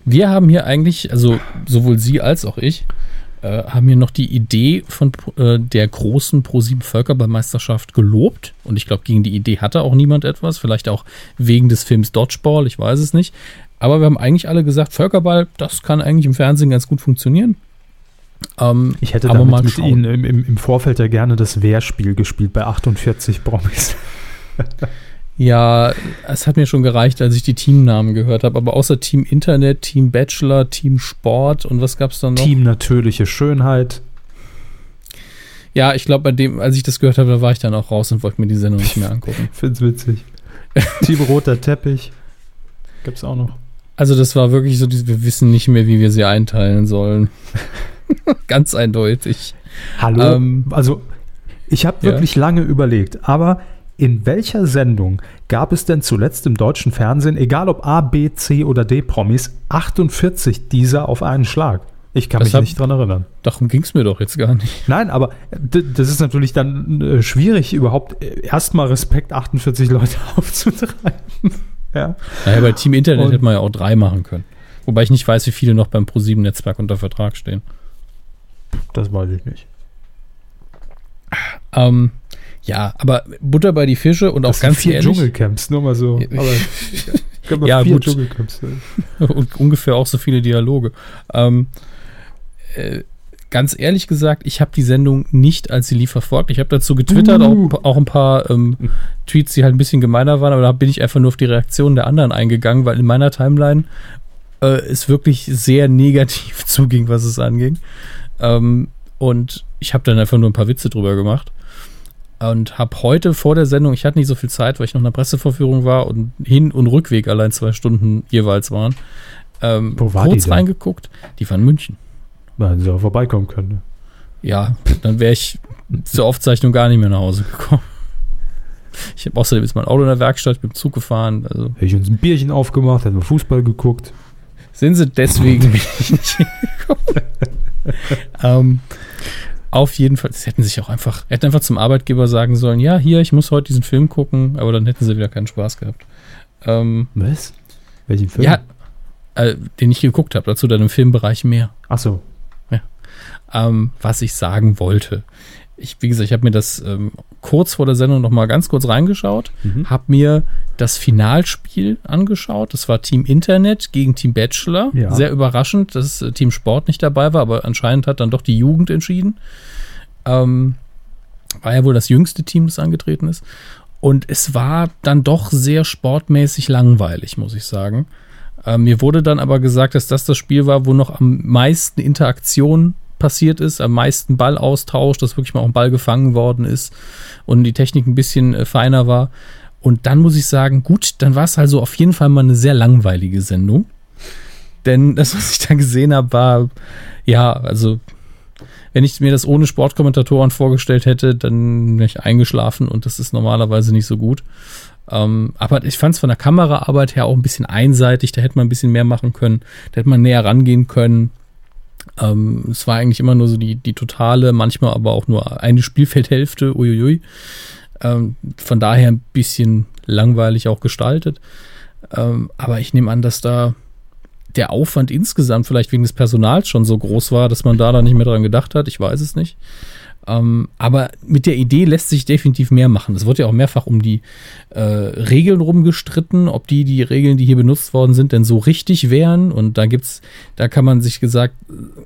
Wir haben hier eigentlich, also sowohl Sie als auch ich, äh, haben hier noch die Idee von äh, der großen Pro7 Völkerballmeisterschaft gelobt. Und ich glaube, gegen die Idee hatte auch niemand etwas. Vielleicht auch wegen des Films Dodgeball, ich weiß es nicht. Aber wir haben eigentlich alle gesagt, Völkerball, das kann eigentlich im Fernsehen ganz gut funktionieren.
Ähm, ich hätte damit mit Ihnen im, im, im, Vorfeld ja gerne das Wehrspiel gespielt bei 48 Promis.
ja, es hat mir schon gereicht, als ich die Teamnamen gehört habe. Aber außer Team Internet, Team Bachelor, Team Sport und was gab es dann noch?
Team Natürliche Schönheit.
Ja, ich glaube, bei dem, als ich das gehört habe, da war ich dann auch raus und wollte mir die Sendung nicht mehr angucken.
Find's witzig. Team Roter Teppich. Gibt's auch noch.
Also, das war wirklich so, wir wissen nicht mehr, wie wir sie einteilen sollen. Ganz eindeutig.
Hallo. Ähm, also, ich habe wirklich ja. lange überlegt, aber in welcher Sendung gab es denn zuletzt im deutschen Fernsehen, egal ob A, B, C oder D Promis, 48 dieser auf einen Schlag? Ich kann das mich hab, nicht dran erinnern.
Darum ging es mir doch jetzt gar nicht.
Nein, aber das ist natürlich dann äh, schwierig, überhaupt äh, erstmal Respekt 48 Leute aufzutreiben.
ja. Naja, bei Team Internet Und, hätte man ja auch drei machen können. Wobei ich nicht weiß, wie viele noch beim Pro7-Netzwerk unter Vertrag stehen.
Das weiß ich nicht.
Ähm, ja, aber Butter bei die Fische und das auch ganz
vier
ehrlich.
Dschungelcamps, nur mal so.
Aber ja, gut. Dschungelcamps. und ungefähr auch so viele Dialoge. Ähm, äh, ganz ehrlich gesagt, ich habe die Sendung nicht als sie lief verfolgt. Ich habe dazu getwittert, uh. auch, auch, ein paar ähm, Tweets, die halt ein bisschen gemeiner waren, aber da bin ich einfach nur auf die Reaktionen der anderen eingegangen, weil in meiner Timeline äh, es wirklich sehr negativ zuging, was es anging. Ähm, und ich habe dann einfach nur ein paar Witze drüber gemacht. Und habe heute vor der Sendung, ich hatte nicht so viel Zeit, weil ich noch in einer Pressevorführung war und Hin- und Rückweg allein zwei Stunden jeweils waren, ähm, Wo war kurz die reingeguckt. Die waren in München.
Da hätten sie auch vorbeikommen können. Ne?
Ja, dann wäre ich zur Aufzeichnung gar nicht mehr nach Hause gekommen. Ich habe außerdem jetzt mein Auto in der Werkstatt, mit dem Zug gefahren. Also.
Hätte ich uns ein Bierchen aufgemacht, hätten wir Fußball geguckt.
Sind sie deswegen bin ich nicht hingekommen. ähm, auf jeden Fall, sie hätten sich auch einfach, hätten einfach zum Arbeitgeber sagen sollen, ja, hier, ich muss heute diesen Film gucken, aber dann hätten sie wieder keinen Spaß gehabt. Ähm,
Was? Welchen Film?
Ja, äh, den ich geguckt habe, dazu dann im Filmbereich mehr.
Ach so.
Ja. Ähm, was ich sagen wollte. Ich, wie gesagt, ich habe mir das ähm, kurz vor der Sendung noch mal ganz kurz reingeschaut, mhm. habe mir das Finalspiel angeschaut. Das war Team Internet gegen Team Bachelor. Ja. Sehr überraschend, dass äh, Team Sport nicht dabei war, aber anscheinend hat dann doch die Jugend entschieden. Ähm, war ja wohl das jüngste Team, das angetreten ist. Und es war dann doch sehr sportmäßig langweilig, muss ich sagen. Äh, mir wurde dann aber gesagt, dass das das Spiel war, wo noch am meisten Interaktion passiert ist, am meisten Ballaustausch, dass wirklich mal auch ein Ball gefangen worden ist und die Technik ein bisschen äh, feiner war. Und dann muss ich sagen, gut, dann war es also auf jeden Fall mal eine sehr langweilige Sendung. Denn das, was ich da gesehen habe, war, ja, also, wenn ich mir das ohne Sportkommentatoren vorgestellt hätte, dann wäre ich eingeschlafen und das ist normalerweise nicht so gut. Ähm, aber ich fand es von der Kameraarbeit her auch ein bisschen einseitig, da hätte man ein bisschen mehr machen können, da hätte man näher rangehen können. Ähm, es war eigentlich immer nur so die, die totale, manchmal aber auch nur eine Spielfeldhälfte, uiuiui. Ähm, von daher ein bisschen langweilig auch gestaltet. Ähm, aber ich nehme an, dass da der Aufwand insgesamt vielleicht wegen des Personals schon so groß war, dass man da dann nicht mehr dran gedacht hat. Ich weiß es nicht. Ähm, aber mit der Idee lässt sich definitiv mehr machen. Es wird ja auch mehrfach um die äh, Regeln rumgestritten, ob die, die Regeln, die hier benutzt worden sind, denn so richtig wären. Und da gibt's, da kann man sich gesagt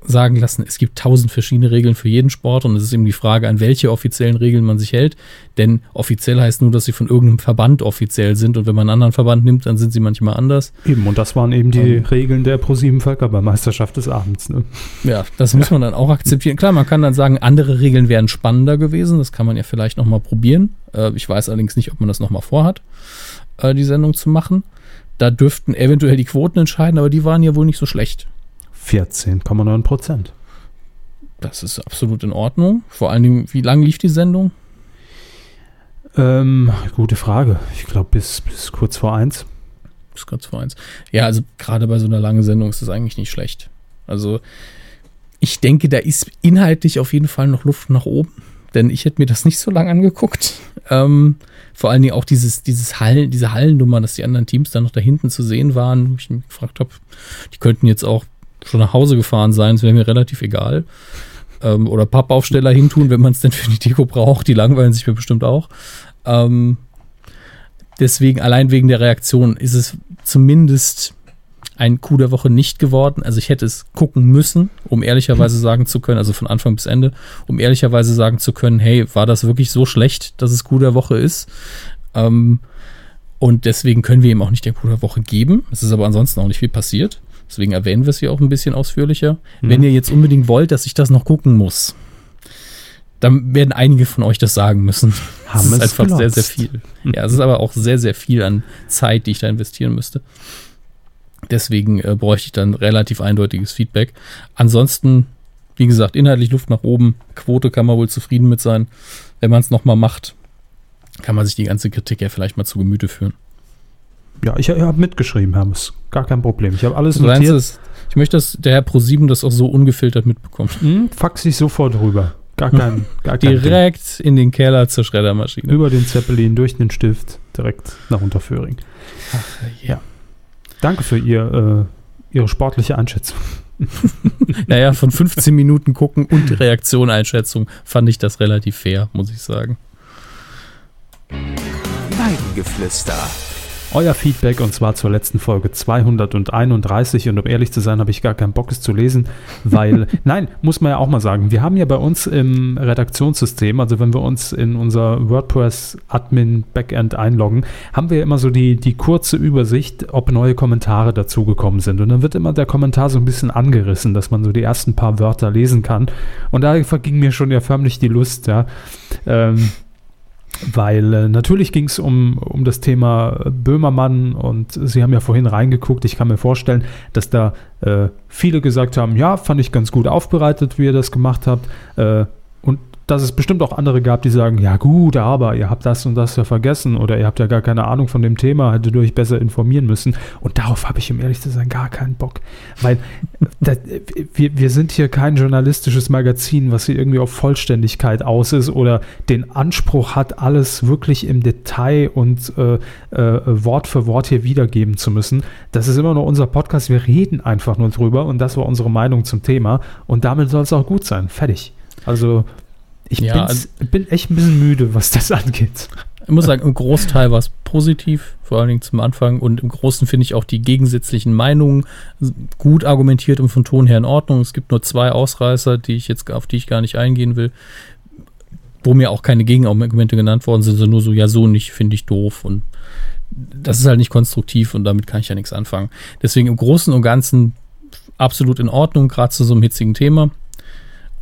sagen lassen, es gibt tausend verschiedene Regeln für jeden Sport und es ist eben die Frage, an welche offiziellen Regeln man sich hält. Denn offiziell heißt nur, dass sie von irgendeinem Verband offiziell sind und wenn man einen anderen Verband nimmt, dann sind sie manchmal anders.
Eben, und das waren eben die ähm, Regeln der Pro7 Völkerballmeisterschaft des Abends. Ne?
Ja, das muss man dann auch akzeptieren. Klar, man kann dann sagen, andere Regeln wären spannender gewesen. Das kann man ja vielleicht nochmal probieren. Äh, ich weiß allerdings nicht, ob man das nochmal vorhat, äh, die Sendung zu machen. Da dürften eventuell die Quoten entscheiden, aber die waren ja wohl nicht so schlecht.
14,9 Prozent.
Das ist absolut in Ordnung. Vor allen Dingen, wie lang lief die Sendung?
Ähm, gute Frage. Ich glaube, bis, bis kurz vor eins.
Bis kurz vor eins. Ja, also gerade bei so einer langen Sendung ist das eigentlich nicht schlecht. Also, ich denke, da ist inhaltlich auf jeden Fall noch Luft nach oben. Denn ich hätte mir das nicht so lange angeguckt. Ähm, vor allen Dingen auch dieses, dieses Hallen, diese Hallennummer, dass die anderen Teams dann noch da hinten zu sehen waren, wo ich mich gefragt habe, die könnten jetzt auch schon nach Hause gefahren sein, das wäre mir relativ egal ähm, oder Pappaufsteller hintun, wenn man es denn für die Deko braucht. Die langweilen sich mir bestimmt auch. Ähm, deswegen, allein wegen der Reaktion, ist es zumindest ein Coup der Woche nicht geworden. Also ich hätte es gucken müssen, um ehrlicherweise sagen zu können, also von Anfang bis Ende, um ehrlicherweise sagen zu können, hey, war das wirklich so schlecht, dass es Coup der Woche ist? Ähm, und deswegen können wir ihm auch nicht der Coup der Woche geben. Es ist aber ansonsten auch nicht viel passiert. Deswegen erwähnen wir es hier auch ein bisschen ausführlicher. Mhm. Wenn ihr jetzt unbedingt wollt, dass ich das noch gucken muss, dann werden einige von euch das sagen müssen.
Haben
das ist
einfach
gelotzt. sehr, sehr viel. Ja, es ist aber auch sehr, sehr viel an Zeit, die ich da investieren müsste. Deswegen äh, bräuchte ich dann relativ eindeutiges Feedback. Ansonsten, wie gesagt, inhaltlich Luft nach oben. Quote kann man wohl zufrieden mit sein. Wenn man es nochmal macht, kann man sich die ganze Kritik ja vielleicht mal zu Gemüte führen.
Ja, ich, ich habe mitgeschrieben, Hermes. Gar kein Problem. Ich habe alles also notiert. Ist,
ich möchte, dass der Herr Pro7 das auch so ungefiltert mitbekommt.
Hm, fax ich sofort rüber. Gar kein, gar
kein Direkt Ding. in den Keller zur Schreddermaschine.
Über den Zeppelin, durch den Stift, direkt nach Unterföhring. Ach, ja. Danke für ihr, äh, Ihre sportliche Einschätzung.
naja, von 15 Minuten gucken und Reaktion, Einschätzung fand ich das relativ fair, muss ich sagen.
Weidengeflüster
euer Feedback und zwar zur letzten Folge 231 und um ehrlich zu sein, habe ich gar keinen Bock es zu lesen, weil, nein, muss man ja auch mal sagen, wir haben ja bei uns im Redaktionssystem, also wenn wir uns in unser WordPress Admin Backend einloggen, haben wir immer so die, die kurze Übersicht, ob neue Kommentare dazugekommen sind. Und dann wird immer der Kommentar so ein bisschen angerissen, dass man so die ersten paar Wörter lesen kann. Und da verging mir schon ja förmlich die Lust, ja. Ähm, weil äh, natürlich ging es um, um das Thema Böhmermann und Sie haben ja vorhin reingeguckt. Ich kann mir vorstellen, dass da äh, viele gesagt haben, ja, fand ich ganz gut aufbereitet, wie ihr das gemacht habt. Äh, und dass es bestimmt auch andere gab, die sagen, ja gut, aber ihr habt das und das ja vergessen oder ihr habt ja gar keine Ahnung von dem Thema, hättet ihr euch besser informieren müssen. Und darauf habe ich, um ehrlich zu sein, gar keinen Bock. Weil das, wir, wir sind hier kein journalistisches Magazin, was hier irgendwie auf Vollständigkeit aus ist oder den Anspruch hat, alles wirklich im Detail und äh, äh, Wort für Wort hier wiedergeben zu müssen. Das ist immer nur unser Podcast, wir reden einfach nur drüber und das war unsere Meinung zum Thema und damit soll es auch gut sein. Fertig. Also ich ja, also bin echt ein bisschen müde, was das angeht.
Ich muss sagen, im Großteil war es positiv, vor allen Dingen zum Anfang. Und im Großen finde ich auch die gegensätzlichen Meinungen gut argumentiert und von Ton her in Ordnung. Es gibt nur zwei Ausreißer, die ich jetzt, auf die ich gar nicht eingehen will, wo mir auch keine Gegenargumente genannt worden sind, sondern nur so, ja, so nicht, finde ich doof. Und das ist halt nicht konstruktiv und damit kann ich ja nichts anfangen. Deswegen im Großen und Ganzen absolut in Ordnung, gerade zu so einem hitzigen Thema.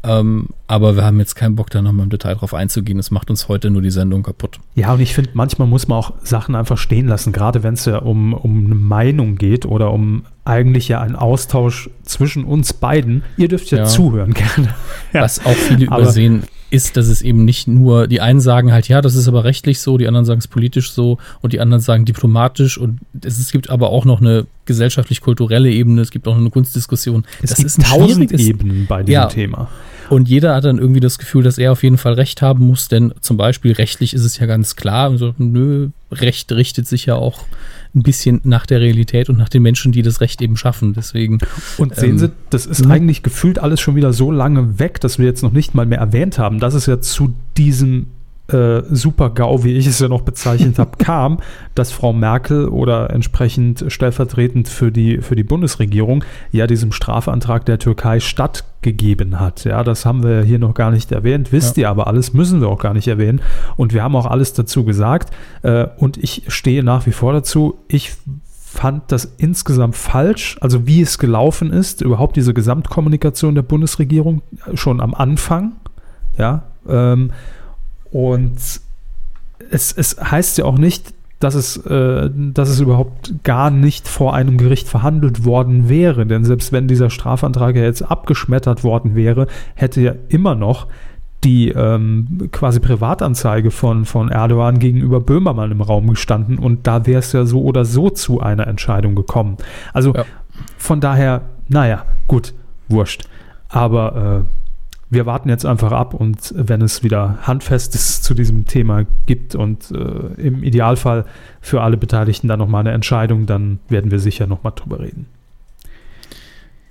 Ähm, aber wir haben jetzt keinen Bock, da nochmal im Detail drauf einzugehen. Das macht uns heute nur die Sendung kaputt.
Ja, und ich finde, manchmal muss man auch Sachen einfach stehen lassen, gerade wenn es ja um, um eine Meinung geht oder um eigentlich ja einen Austausch zwischen uns beiden. Ihr dürft ja, ja. zuhören gerne.
Ja. Was auch viele übersehen, ist, dass es eben nicht nur, die einen sagen halt, ja, das ist aber rechtlich so, die anderen sagen es politisch so und die anderen sagen diplomatisch und es, es gibt aber auch noch eine gesellschaftlich-kulturelle Ebene, es gibt auch noch eine Kunstdiskussion.
Es das gibt ist tausend Ebenen bei diesem ja, Thema.
Und jeder hat dann irgendwie das Gefühl, dass er auf jeden Fall Recht haben muss, denn zum Beispiel rechtlich ist es ja ganz klar, also, nö, Recht richtet sich ja auch ein bisschen nach der Realität und nach den Menschen, die das Recht eben schaffen. Deswegen.
Und sehen ähm, Sie, das ist ne? eigentlich gefühlt alles schon wieder so lange weg, dass wir jetzt noch nicht mal mehr erwähnt haben, dass es ja zu diesem äh, Super-GAU, wie ich es ja noch bezeichnet habe, kam, dass Frau Merkel oder entsprechend stellvertretend für die, für die Bundesregierung ja diesem Strafantrag der Türkei stattgegeben hat. Ja, das haben wir hier noch gar nicht erwähnt, wisst ja. ihr aber alles, müssen wir auch gar nicht erwähnen. Und wir haben auch alles dazu gesagt. Äh, und ich stehe nach wie vor dazu. Ich fand das insgesamt falsch, also wie es gelaufen ist, überhaupt diese Gesamtkommunikation der Bundesregierung schon am Anfang. Ja, ähm, und es, es heißt ja auch nicht, dass es, äh, dass es überhaupt gar nicht vor einem Gericht verhandelt worden wäre. Denn selbst wenn dieser Strafantrag ja jetzt abgeschmettert worden wäre, hätte ja immer noch die ähm, quasi Privatanzeige von, von Erdogan gegenüber Böhmermann im Raum gestanden und da wäre es ja so oder so zu einer Entscheidung gekommen. Also ja. von daher, naja, gut, wurscht. Aber äh, wir warten jetzt einfach ab und wenn es wieder Handfestes zu diesem Thema gibt und äh, im Idealfall für alle Beteiligten dann nochmal eine Entscheidung, dann werden wir sicher nochmal drüber reden.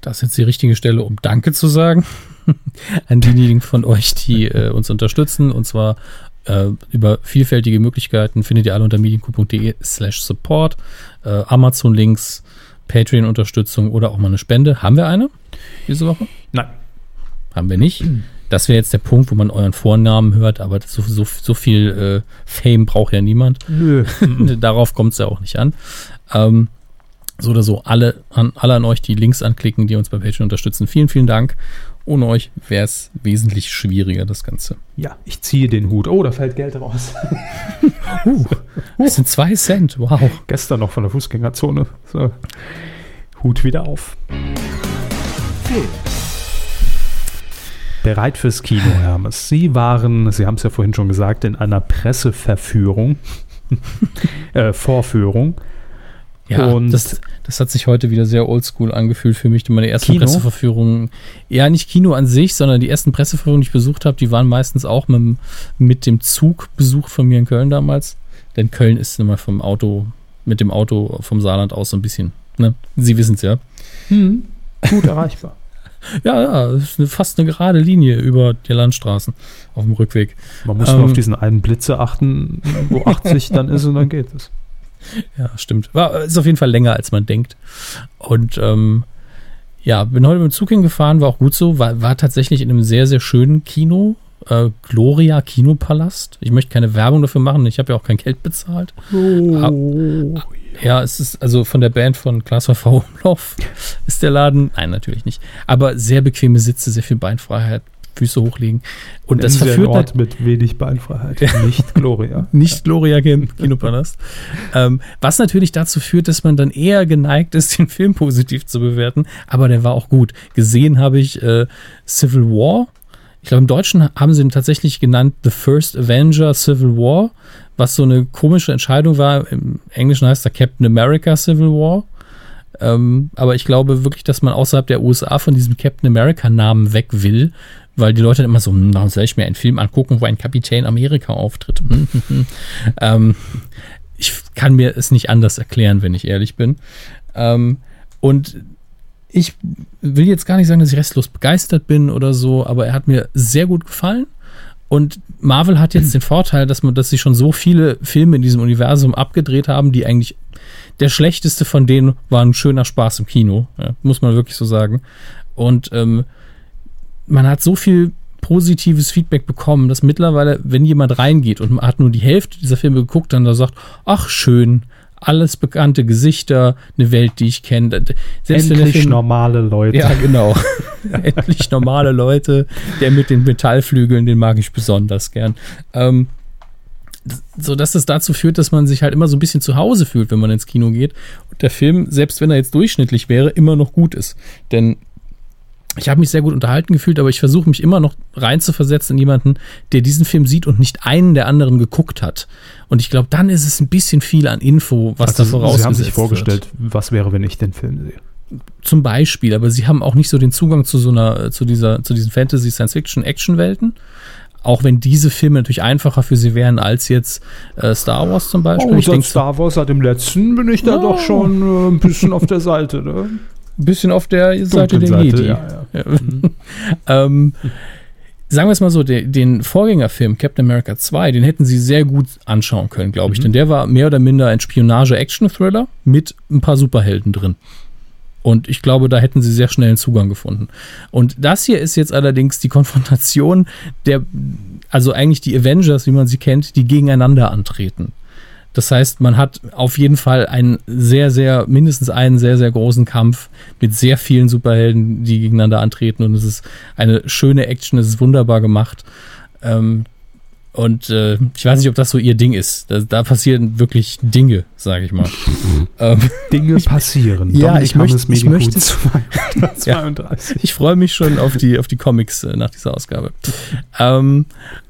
Das ist jetzt die richtige Stelle, um Danke zu sagen an diejenigen von euch, die äh, uns unterstützen und zwar äh, über vielfältige Möglichkeiten findet ihr alle unter medienku.de slash support, äh, Amazon-Links, Patreon-Unterstützung oder auch mal eine Spende. Haben wir eine diese Woche?
Nein.
Haben wir nicht. Das wäre jetzt der Punkt, wo man euren Vornamen hört, aber so, so, so viel äh, Fame braucht ja niemand. Nö. Darauf kommt es ja auch nicht an. Ähm, so oder so, alle an, alle an euch, die Links anklicken, die uns bei Patreon unterstützen. Vielen, vielen Dank. Ohne euch wäre es wesentlich schwieriger, das Ganze.
Ja, ich ziehe den Hut. Oh, da fällt Geld raus.
uh, das sind zwei Cent. Wow.
Gestern noch von der Fußgängerzone. So. Hut wieder auf. Film bereit fürs Kino, Hermes. Sie waren, Sie haben es ja vorhin schon gesagt, in einer Presseverführung, äh, Vorführung.
Ja, und das, das hat sich heute wieder sehr oldschool angefühlt für mich. Meine ersten Kino? Presseverführungen, ja, nicht Kino an sich, sondern die ersten Presseverführungen, die ich besucht habe, die waren meistens auch mit, mit dem Zug besucht von mir in Köln damals. Denn Köln ist immer vom Auto, mit dem Auto vom Saarland aus so ein bisschen, ne? Sie wissen es ja.
Hm, gut erreichbar.
Ja, ja, ist fast eine gerade Linie über die Landstraßen auf dem Rückweg.
Man muss ähm, nur auf diesen einen Blitze achten, wo 80 dann ist und dann geht es.
Ja, stimmt. War, ist auf jeden Fall länger, als man denkt. Und ähm, ja, bin heute mit dem Zug hingefahren, war auch gut so. War, war tatsächlich in einem sehr, sehr schönen Kino. Äh, Gloria Kinopalast. Ich möchte keine Werbung dafür machen, ich habe ja auch kein Geld bezahlt. Oh. Aber, ja, es ist also von der Band von Klaas V. Umlauf ist der Laden. Nein, natürlich nicht. Aber sehr bequeme Sitze, sehr viel Beinfreiheit, Füße hochlegen. Und Nennen das verführt
Ort halt, mit wenig Beinfreiheit.
Nicht Gloria. nicht Gloria Kinopalast. ähm, was natürlich dazu führt, dass man dann eher geneigt ist, den Film positiv zu bewerten. Aber der war auch gut. Gesehen habe ich äh, Civil War. Ich glaube, im Deutschen haben sie ihn tatsächlich genannt The First Avenger Civil War was so eine komische Entscheidung war. Im Englischen heißt er Captain America Civil War. Ähm, aber ich glaube wirklich, dass man außerhalb der USA von diesem Captain America-Namen weg will, weil die Leute immer so, hm, warum soll ich mir einen Film angucken, wo ein Kapitän Amerika auftritt? ähm, ich kann mir es nicht anders erklären, wenn ich ehrlich bin. Ähm, und ich will jetzt gar nicht sagen, dass ich restlos begeistert bin oder so, aber er hat mir sehr gut gefallen. Und Marvel hat jetzt den Vorteil, dass man, dass sie schon so viele Filme in diesem Universum abgedreht haben, die eigentlich der schlechteste von denen war ein schöner Spaß im Kino, ja, muss man wirklich so sagen. Und ähm, man hat so viel positives Feedback bekommen, dass mittlerweile, wenn jemand reingeht und hat nur die Hälfte dieser Filme geguckt, dann da sagt, ach schön, alles bekannte Gesichter, eine Welt, die ich kenne.
Endlich Film, normale Leute.
Ja, genau. Endlich normale Leute. Der mit den Metallflügeln, den mag ich besonders gern. Ähm, so dass das dazu führt, dass man sich halt immer so ein bisschen zu Hause fühlt, wenn man ins Kino geht. Und der Film, selbst wenn er jetzt durchschnittlich wäre, immer noch gut ist. Denn ich habe mich sehr gut unterhalten gefühlt, aber ich versuche mich immer noch reinzuversetzen in jemanden, der diesen Film sieht und nicht einen der anderen geguckt hat. Und ich glaube, dann ist es ein bisschen viel an Info, was also da vorausgesetzt
Sie haben sich vorgestellt, wird. was wäre, wenn ich den Film sehe?
Zum Beispiel, aber sie haben auch nicht so den Zugang zu so einer, zu dieser, zu diesen Fantasy, Science-Fiction, Action-Welten. Auch wenn diese Filme natürlich einfacher für sie wären als jetzt äh, Star Wars zum Beispiel.
Oh, ich denke, Star Wars seit dem letzten bin ich da oh. doch schon äh, ein bisschen auf der Seite. Ne?
Ein bisschen auf der Seite der Seite, Jedi. Ja, ja. Mhm. ähm, sagen wir es mal so, den, den, Vorgängerfilm Captain America 2, den hätten sie sehr gut anschauen können, glaube ich. Mhm. Denn der war mehr oder minder ein Spionage-Action-Thriller mit ein paar Superhelden drin. Und ich glaube, da hätten sie sehr schnell einen Zugang gefunden. Und das hier ist jetzt allerdings die Konfrontation der, also eigentlich die Avengers, wie man sie kennt, die gegeneinander antreten. Das heißt, man hat auf jeden Fall einen sehr, sehr, mindestens einen sehr, sehr großen Kampf mit sehr vielen Superhelden, die gegeneinander antreten. Und es ist eine schöne Action, es ist wunderbar gemacht. Ähm, und äh, ich weiß nicht, ob das so ihr Ding ist. Da, da passieren wirklich Dinge, sage ich mal.
ähm, Dinge passieren.
ja, ich möchte, ich möchte 32. ja, ich freue mich schon auf die, auf die Comics äh, nach dieser Ausgabe. ähm,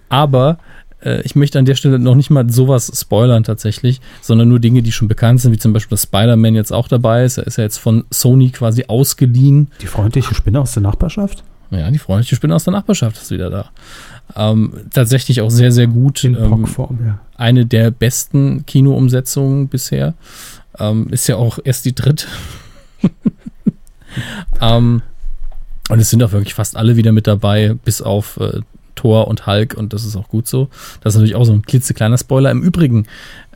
aber äh, ich möchte an der Stelle noch nicht mal sowas spoilern tatsächlich, sondern nur Dinge, die schon bekannt sind, wie zum Beispiel, dass Spider-Man jetzt auch dabei ist. Er ist ja jetzt von Sony quasi ausgeliehen.
Die freundliche Spinne aus der Nachbarschaft?
Ja, die freundliche Spinne aus der Nachbarschaft ist wieder da. Ähm, tatsächlich auch sehr, sehr gut.
In ähm, ja.
Eine der besten Kinoumsetzungen bisher. Ähm, ist ja auch erst die dritte. ähm, und es sind auch wirklich fast alle wieder mit dabei, bis auf äh, Thor und Hulk und das ist auch gut so. Das ist natürlich auch so ein klitzekleiner Spoiler. Im Übrigen,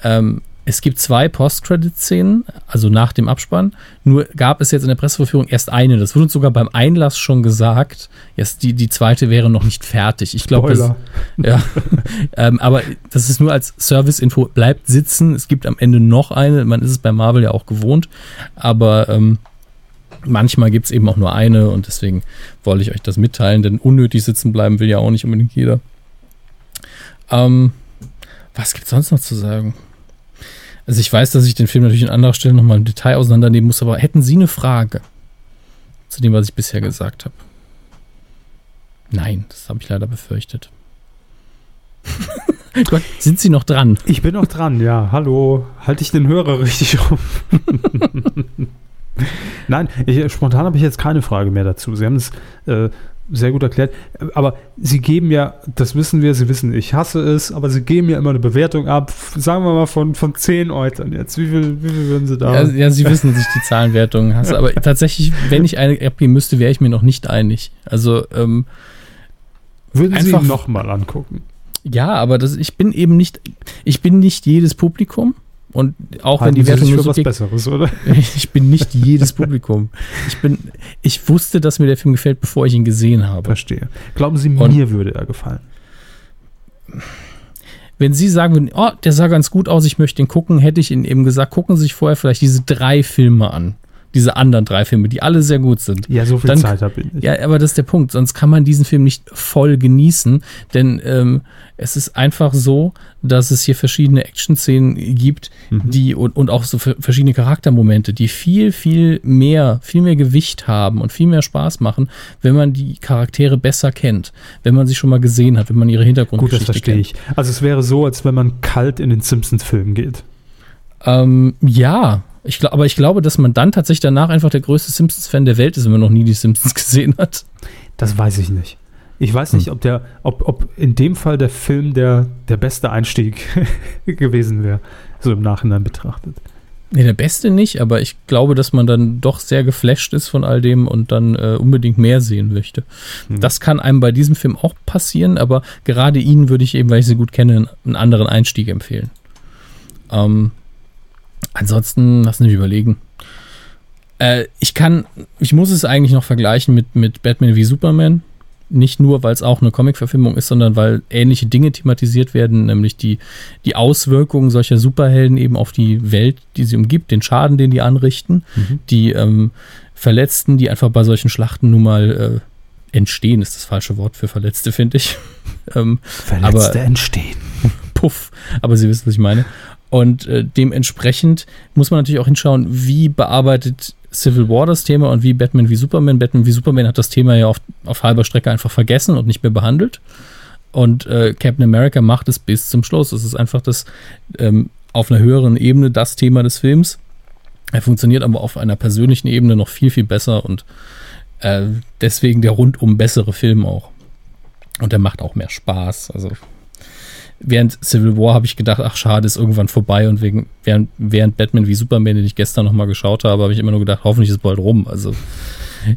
ähm, es gibt zwei Post-Credit-Szenen, also nach dem Abspann. Nur gab es jetzt in der Presseverführung erst eine. Das wurde uns sogar beim Einlass schon gesagt. Jetzt die, die zweite wäre noch nicht fertig. Ich glaube, ja. ähm, aber das ist nur als Service-Info. Bleibt sitzen. Es gibt am Ende noch eine. Man ist es bei Marvel ja auch gewohnt. Aber ähm, manchmal gibt es eben auch nur eine und deswegen wollte ich euch das mitteilen, denn unnötig sitzen bleiben will ja auch nicht unbedingt jeder. Ähm, was gibt es sonst noch zu sagen? Also ich weiß, dass ich den Film natürlich an anderer Stelle nochmal im Detail auseinandernehmen muss, aber hätten Sie eine Frage zu dem, was ich bisher gesagt habe? Nein, das habe ich leider befürchtet. Gott, sind Sie noch dran?
Ich bin noch dran, ja. Hallo, halte ich den Hörer richtig um? Nein, ich, spontan habe ich jetzt keine Frage mehr dazu. Sie haben es äh, sehr gut erklärt. Aber Sie geben ja, das wissen wir, Sie wissen, ich hasse es, aber Sie geben ja immer eine Bewertung ab, sagen wir mal von, von 10 Eutern jetzt. Wie viel, wie viel würden Sie da?
Ja, ja, Sie wissen, dass ich die Zahlenwertung hasse. Aber tatsächlich, wenn ich eine abgeben müsste, wäre ich mir noch nicht einig. Also, ähm,
Würden Sie ihn nochmal angucken?
Ja, aber das, ich bin eben nicht, ich bin nicht jedes Publikum. Und auch Halten wenn die Wertung
nur für was Besseres, oder?
Ich bin nicht jedes Publikum. Ich bin, ich wusste, dass mir der Film gefällt, bevor ich ihn gesehen habe.
Verstehe. Glauben Sie, Und mir würde er gefallen?
Wenn Sie sagen würden, oh, der sah ganz gut aus, ich möchte ihn gucken, hätte ich Ihnen eben gesagt, gucken Sie sich vorher vielleicht diese drei Filme an diese anderen drei Filme, die alle sehr gut sind.
Ja, so viel dann, Zeit habe ich
nicht. Ja, aber das ist der Punkt. Sonst kann man diesen Film nicht voll genießen, denn ähm, es ist einfach so, dass es hier verschiedene Action-Szenen gibt, mhm. die und, und auch so verschiedene Charaktermomente, die viel, viel mehr, viel mehr Gewicht haben und viel mehr Spaß machen, wenn man die Charaktere besser kennt, wenn man sie schon mal gesehen hat, wenn man ihre Hintergrundgeschichte
Gut, das verstehe kennt. ich. Also es wäre so, als wenn man kalt in den Simpsons-Film geht.
Ähm, ja, ich aber ich glaube, dass man dann tatsächlich danach einfach der größte Simpsons-Fan der Welt ist, wenn man noch nie die Simpsons gesehen hat.
Das weiß ich nicht. Ich weiß nicht, hm. ob, der, ob, ob in dem Fall der Film der, der beste Einstieg gewesen wäre, so im Nachhinein betrachtet.
Nee, der beste nicht, aber ich glaube, dass man dann doch sehr geflasht ist von all dem und dann äh, unbedingt mehr sehen möchte. Hm. Das kann einem bei diesem Film auch passieren, aber gerade Ihnen würde ich eben, weil ich sie gut kenne, einen anderen Einstieg empfehlen. Ähm, Ansonsten, lass mich überlegen. Äh, ich kann, ich muss es eigentlich noch vergleichen mit, mit Batman wie Superman, nicht nur, weil es auch eine Comic-Verfilmung ist, sondern weil ähnliche Dinge thematisiert werden, nämlich die, die Auswirkungen solcher Superhelden eben auf die Welt, die sie umgibt, den Schaden, den die anrichten, mhm. die ähm, Verletzten, die einfach bei solchen Schlachten nun mal äh, entstehen, ist das falsche Wort für Verletzte, finde ich.
ähm, Verletzte aber, entstehen.
Puff, aber Sie wissen, was ich meine. Und äh, dementsprechend muss man natürlich auch hinschauen, wie bearbeitet Civil War das Thema und wie Batman wie Superman. Batman wie Superman hat das Thema ja auf, auf halber Strecke einfach vergessen und nicht mehr behandelt. Und äh, Captain America macht es bis zum Schluss. Es ist einfach das ähm, auf einer höheren Ebene das Thema des Films. Er funktioniert aber auf einer persönlichen Ebene noch viel, viel besser und äh, deswegen der rundum bessere Film auch. Und der macht auch mehr Spaß. Also während Civil War habe ich gedacht, ach schade, ist irgendwann vorbei und wegen, während, während Batman wie Superman, den ich gestern nochmal geschaut habe, habe ich immer nur gedacht, hoffentlich ist bald rum. Also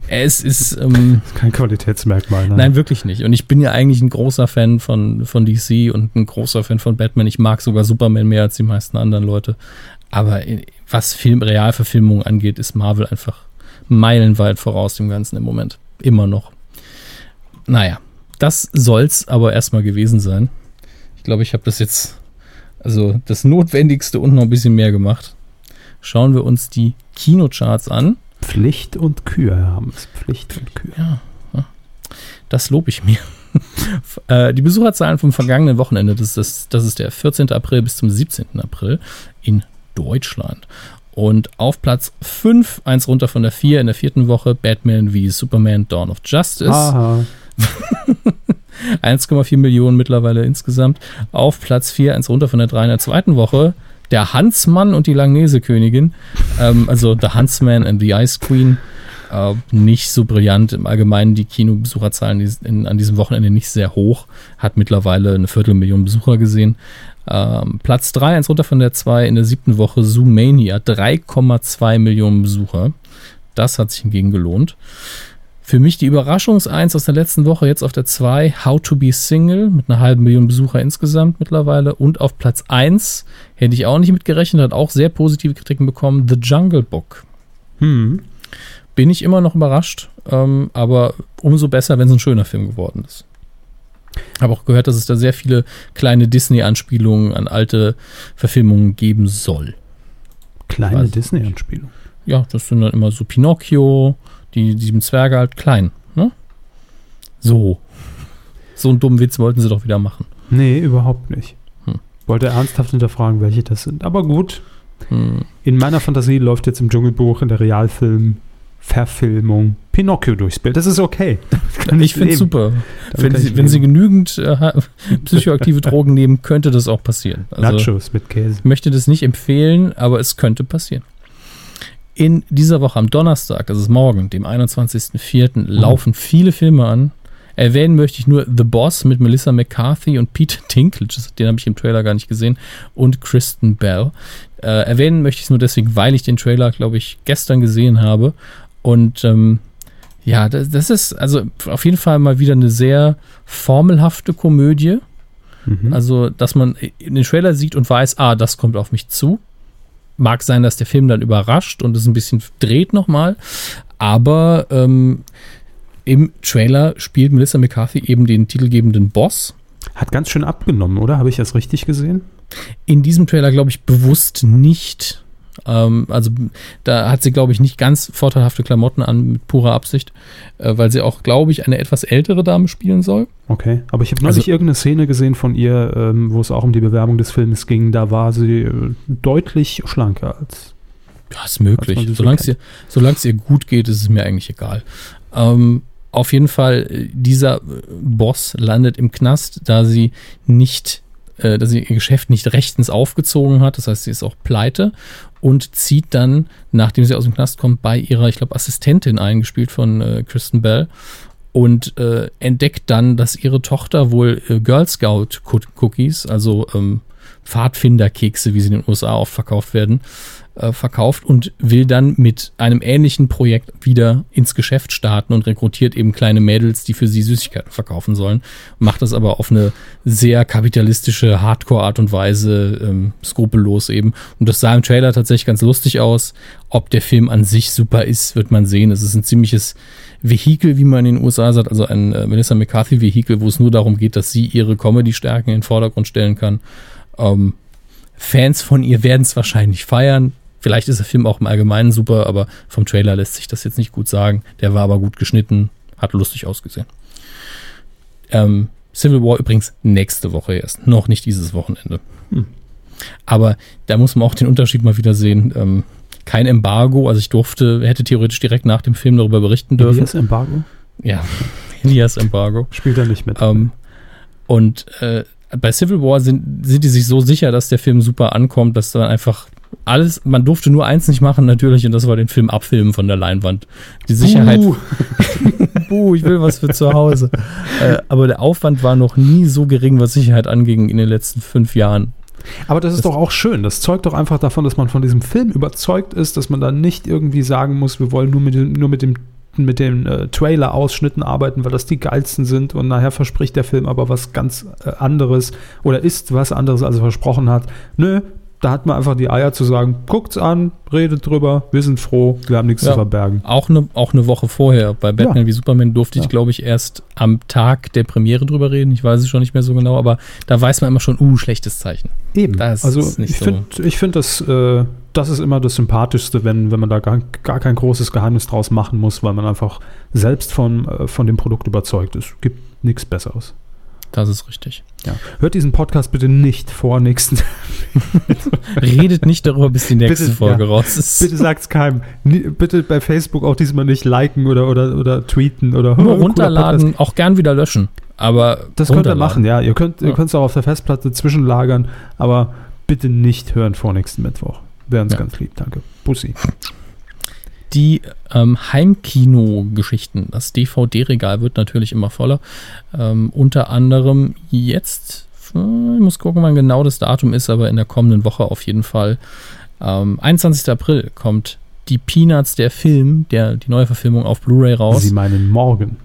es ist ähm,
kein Qualitätsmerkmal.
Nein. nein, wirklich nicht. Und ich bin ja eigentlich ein großer Fan von, von DC und ein großer Fan von Batman. Ich mag sogar Superman mehr als die meisten anderen Leute. Aber was Film, Realverfilmung angeht, ist Marvel einfach meilenweit voraus dem Ganzen im Moment. Immer noch. Naja, das soll's aber erstmal gewesen sein glaube, ich habe das jetzt, also das Notwendigste und noch ein bisschen mehr gemacht. Schauen wir uns die Kinocharts an.
Pflicht und Kühe haben es. Pflicht und Kühe.
Ja, das lobe ich mir. Äh, die Besucherzahlen vom vergangenen Wochenende, das ist, das ist der 14. April bis zum 17. April in Deutschland. Und auf Platz 5, eins runter von der 4 in der vierten Woche, Batman wie Superman Dawn of Justice. Aha. 1,4 Millionen mittlerweile insgesamt. Auf Platz 4, eins runter von der 3 in der zweiten Woche. Der Hansmann und die Langnese-Königin. Ähm, also The Huntsman and the Ice Queen. Äh, nicht so brillant. Im Allgemeinen die Kinobesucherzahlen die in, an diesem Wochenende nicht sehr hoch. Hat mittlerweile eine Viertelmillion Besucher gesehen. Ähm, Platz 3, eins runter von der 2 in der siebten Woche. Zoomania. 3,2 Millionen Besucher. Das hat sich hingegen gelohnt. Für mich die Überraschungs-1 aus der letzten Woche, jetzt auf der 2, How to be Single mit einer halben Million Besucher insgesamt mittlerweile. Und auf Platz 1, hätte ich auch nicht mitgerechnet, hat auch sehr positive Kritiken bekommen, The Jungle Book. Hm. Bin ich immer noch überrascht, ähm, aber umso besser, wenn es ein schöner Film geworden ist. Habe auch gehört, dass es da sehr viele kleine Disney-Anspielungen an alte Verfilmungen geben soll.
Kleine Disney-Anspielungen?
Ja, das sind dann immer so Pinocchio, die, sieben Zwerge halt klein. Ne? So. So einen dummen Witz wollten sie doch wieder machen.
Nee, überhaupt nicht. Hm. Wollte ernsthaft hinterfragen, welche das sind. Aber gut. Hm. In meiner Fantasie läuft jetzt im Dschungelbuch in der Realfilm Verfilmung Pinocchio durchs Bild. Das ist okay.
Das ich finde es super. Wenn sie, wenn sie, genügend äh, psychoaktive Drogen nehmen, könnte das auch passieren.
Also, Nachos mit Käse.
Ich möchte das nicht empfehlen, aber es könnte passieren. In dieser Woche am Donnerstag, das ist morgen, dem 21.04., mhm. laufen viele Filme an. Erwähnen möchte ich nur The Boss mit Melissa McCarthy und Pete Dinklage, den habe ich im Trailer gar nicht gesehen, und Kristen Bell. Äh, erwähnen möchte ich es nur deswegen, weil ich den Trailer, glaube ich, gestern gesehen habe. Und ähm, ja, das, das, ist also auf jeden Fall mal wieder eine sehr formelhafte Komödie. Mhm. Also, dass man den Trailer sieht und weiß, ah, das kommt auf mich zu. Mag sein, dass der Film dann überrascht und es ein bisschen dreht nochmal, aber ähm, im Trailer spielt Melissa McCarthy eben den titelgebenden Boss.
Hat ganz schön abgenommen, oder? Habe ich das richtig gesehen?
In diesem Trailer glaube ich bewusst nicht. Ähm, also da hat sie, glaube ich, nicht ganz vorteilhafte Klamotten an mit purer Absicht, äh, weil sie auch, glaube ich, eine etwas ältere Dame spielen soll.
Okay, aber ich habe neulich also, irgendeine Szene gesehen von ihr, ähm, wo es auch um die Bewerbung des Films ging. Da war sie äh, deutlich schlanker als.
Ja, ist möglich. Solange es, ihr, ihr gut geht, ist es mir eigentlich egal. Ähm, auf jeden Fall, äh, dieser Boss landet im Knast, da sie nicht äh, dass sie ihr Geschäft nicht rechtens aufgezogen hat. Das heißt, sie ist auch pleite und zieht dann, nachdem sie aus dem Knast kommt, bei ihrer, ich glaube, Assistentin eingespielt von äh, Kristen Bell und äh, entdeckt dann, dass ihre Tochter wohl äh, Girl Scout Cookies, also ähm, Pfadfinderkekse, wie sie in den USA oft verkauft werden, äh, verkauft und will dann mit einem ähnlichen Projekt wieder ins Geschäft starten und rekrutiert eben kleine Mädels, die für sie Süßigkeiten verkaufen sollen. Macht das aber auf eine sehr kapitalistische Hardcore-Art und Weise, ähm, skrupellos eben. Und das sah im Trailer tatsächlich ganz lustig aus. Ob der Film an sich super ist, wird man sehen. Es ist ein ziemliches Vehikel, wie man in den USA sagt, also ein äh, Vanessa McCarthy-Vehikel, wo es nur darum geht, dass sie ihre Comedy-Stärken in den Vordergrund stellen kann. Ähm, Fans von ihr werden es wahrscheinlich feiern. Vielleicht ist der Film auch im Allgemeinen super, aber vom Trailer lässt sich das jetzt nicht gut sagen. Der war aber gut geschnitten, hat lustig ausgesehen. Ähm, Civil War übrigens nächste Woche erst, noch nicht dieses Wochenende. Hm. Aber da muss man auch den Unterschied mal wieder sehen. Ähm, kein Embargo, also ich durfte, hätte theoretisch direkt nach dem Film darüber berichten dürfen.
Elias Embargo?
Ja, Elias Embargo.
Spielt er nicht mit.
Ähm, und äh, bei Civil War sind, sind die sich so sicher, dass der Film super ankommt, dass dann einfach alles, man durfte nur eins nicht machen, natürlich, und das war den Film abfilmen von der Leinwand. Die Sicherheit. Buh, Buh ich will was für zu Hause. äh, aber der Aufwand war noch nie so gering, was Sicherheit anging in den letzten fünf Jahren.
Aber das ist das doch auch schön. Das zeugt doch einfach davon, dass man von diesem Film überzeugt ist, dass man da nicht irgendwie sagen muss, wir wollen nur mit dem, nur mit dem mit den äh, Trailer-Ausschnitten arbeiten, weil das die geilsten sind und nachher verspricht der Film aber was ganz äh, anderes oder ist was anderes, als er versprochen hat. Nö, da hat man einfach die Eier zu sagen, guckt's an, redet drüber, wir sind froh, wir haben nichts ja, zu verbergen.
Auch eine, auch eine Woche vorher. Bei Batman ja. wie Superman durfte ich, ja. glaube ich, erst am Tag der Premiere drüber reden. Ich weiß es schon nicht mehr so genau, aber da weiß man immer schon, uh, schlechtes Zeichen.
Eben. Das also ich so. finde, ich find, das, äh, das ist immer das Sympathischste, wenn, wenn man da gar, gar kein großes Geheimnis draus machen muss, weil man einfach selbst von, äh, von dem Produkt überzeugt ist. Gibt nichts Besseres.
Das ist richtig.
Ja. Hört diesen Podcast bitte nicht vor nächsten.
Redet nicht darüber, bis die nächste bitte, Folge ja. raus ist.
Bitte sagt es keinem. Bitte bei Facebook auch diesmal nicht liken oder, oder, oder tweeten oder
nur runterladen, auch gern wieder löschen. Aber
das könnt ihr machen, ja. Ihr könnt ja. es auch auf der Festplatte zwischenlagern, aber bitte nicht hören vor nächsten Mittwoch. Wäre uns ja. ganz lieb, danke. Bussi
die ähm, Heimkino-Geschichten. Das DVD-Regal wird natürlich immer voller. Ähm, unter anderem jetzt, äh, ich muss gucken, wann genau das Datum ist, aber in der kommenden Woche auf jeden Fall. Ähm, 21. April kommt die Peanuts, der Film, der, die neue Verfilmung auf Blu-ray raus.
Sie meinen morgen.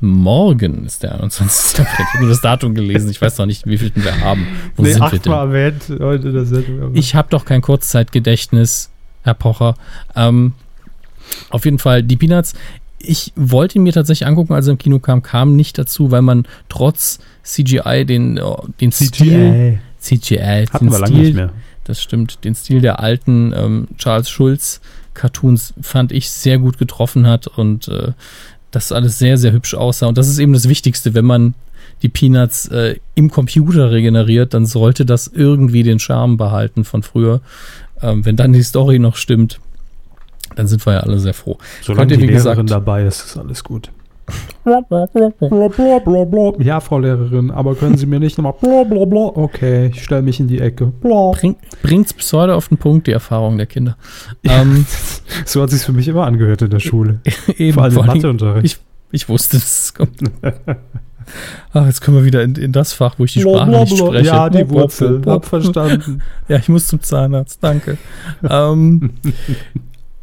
Morgen ist der 21. April. Ich habe nur das Datum gelesen. Ich weiß noch nicht, wie viel wir haben.
Wo nee, sind wir denn? Erwähnt heute das
ich habe doch kein Kurzzeitgedächtnis, Herr Pocher. Ähm, auf jeden Fall die Peanuts. Ich wollte ihn mir tatsächlich angucken, als er im Kino kam, kam nicht dazu, weil man trotz CGI den, oh, den CGI. Stil. CGI.
Hatten wir lange nicht mehr.
Das stimmt. Den Stil der alten ähm, Charles Schulz Cartoons fand ich sehr gut getroffen hat und äh, das alles sehr, sehr hübsch aussah. Und das ist eben das Wichtigste, wenn man die Peanuts äh, im Computer regeneriert, dann sollte das irgendwie den Charme behalten von früher. Ähm, wenn dann die Story noch stimmt, dann sind wir ja alle sehr froh.
Solange ihr, die Lehrerin gesagt, dabei ist, ist alles gut. ja, Frau Lehrerin, aber können Sie mir nicht nochmal Okay, ich stelle mich in die Ecke.
Bring, bringt's bis heute auf den Punkt, die Erfahrung der Kinder.
Ja, ähm, so hat sich für mich immer angehört in der Schule.
Eben, vor allem im Matheunterricht. Ich, ich wusste, es kommt. Ach, jetzt kommen wir wieder in, in, das Fach, wo ich die Sprache nicht spreche.
Ja, die Wurzel. Hab verstanden.
Ja, ich muss zum Zahnarzt. Danke. ähm,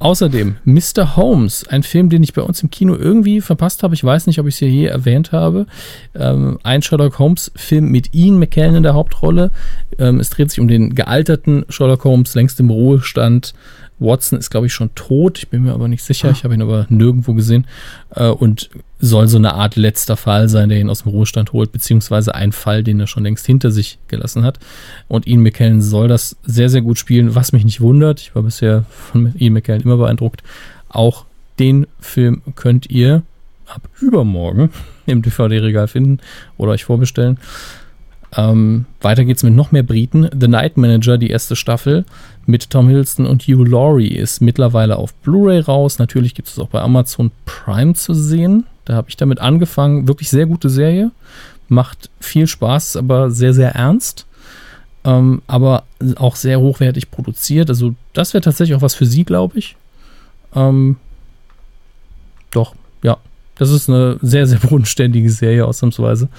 Außerdem Mr. Holmes, ein Film, den ich bei uns im Kino irgendwie verpasst habe. Ich weiß nicht, ob ich es hier je erwähnt habe. Ähm, ein Sherlock Holmes-Film mit Ian McKellen in der Hauptrolle. Ähm, es dreht sich um den gealterten Sherlock Holmes, längst im Ruhestand. Watson ist, glaube ich, schon tot. Ich bin mir aber nicht sicher. Ich habe ihn aber nirgendwo gesehen. Äh, und soll so eine Art letzter Fall sein, der ihn aus dem Ruhestand holt, beziehungsweise ein Fall, den er schon längst hinter sich gelassen hat. Und Ian McKellen soll das sehr, sehr gut spielen, was mich nicht wundert. Ich war bisher von Ian McKellen immer beeindruckt. Auch den Film könnt ihr ab übermorgen im DVD-Regal finden oder euch vorbestellen. Ähm, weiter geht's mit noch mehr Briten. The Night Manager, die erste Staffel mit Tom Hiddleston und Hugh Laurie, ist mittlerweile auf Blu-ray raus. Natürlich gibt es auch bei Amazon Prime zu sehen. Da habe ich damit angefangen. Wirklich sehr gute Serie. Macht viel Spaß, aber sehr, sehr ernst. Ähm, aber auch sehr hochwertig produziert. Also, das wäre tatsächlich auch was für Sie, glaube ich. Ähm, doch, ja. Das ist eine sehr, sehr bodenständige Serie ausnahmsweise,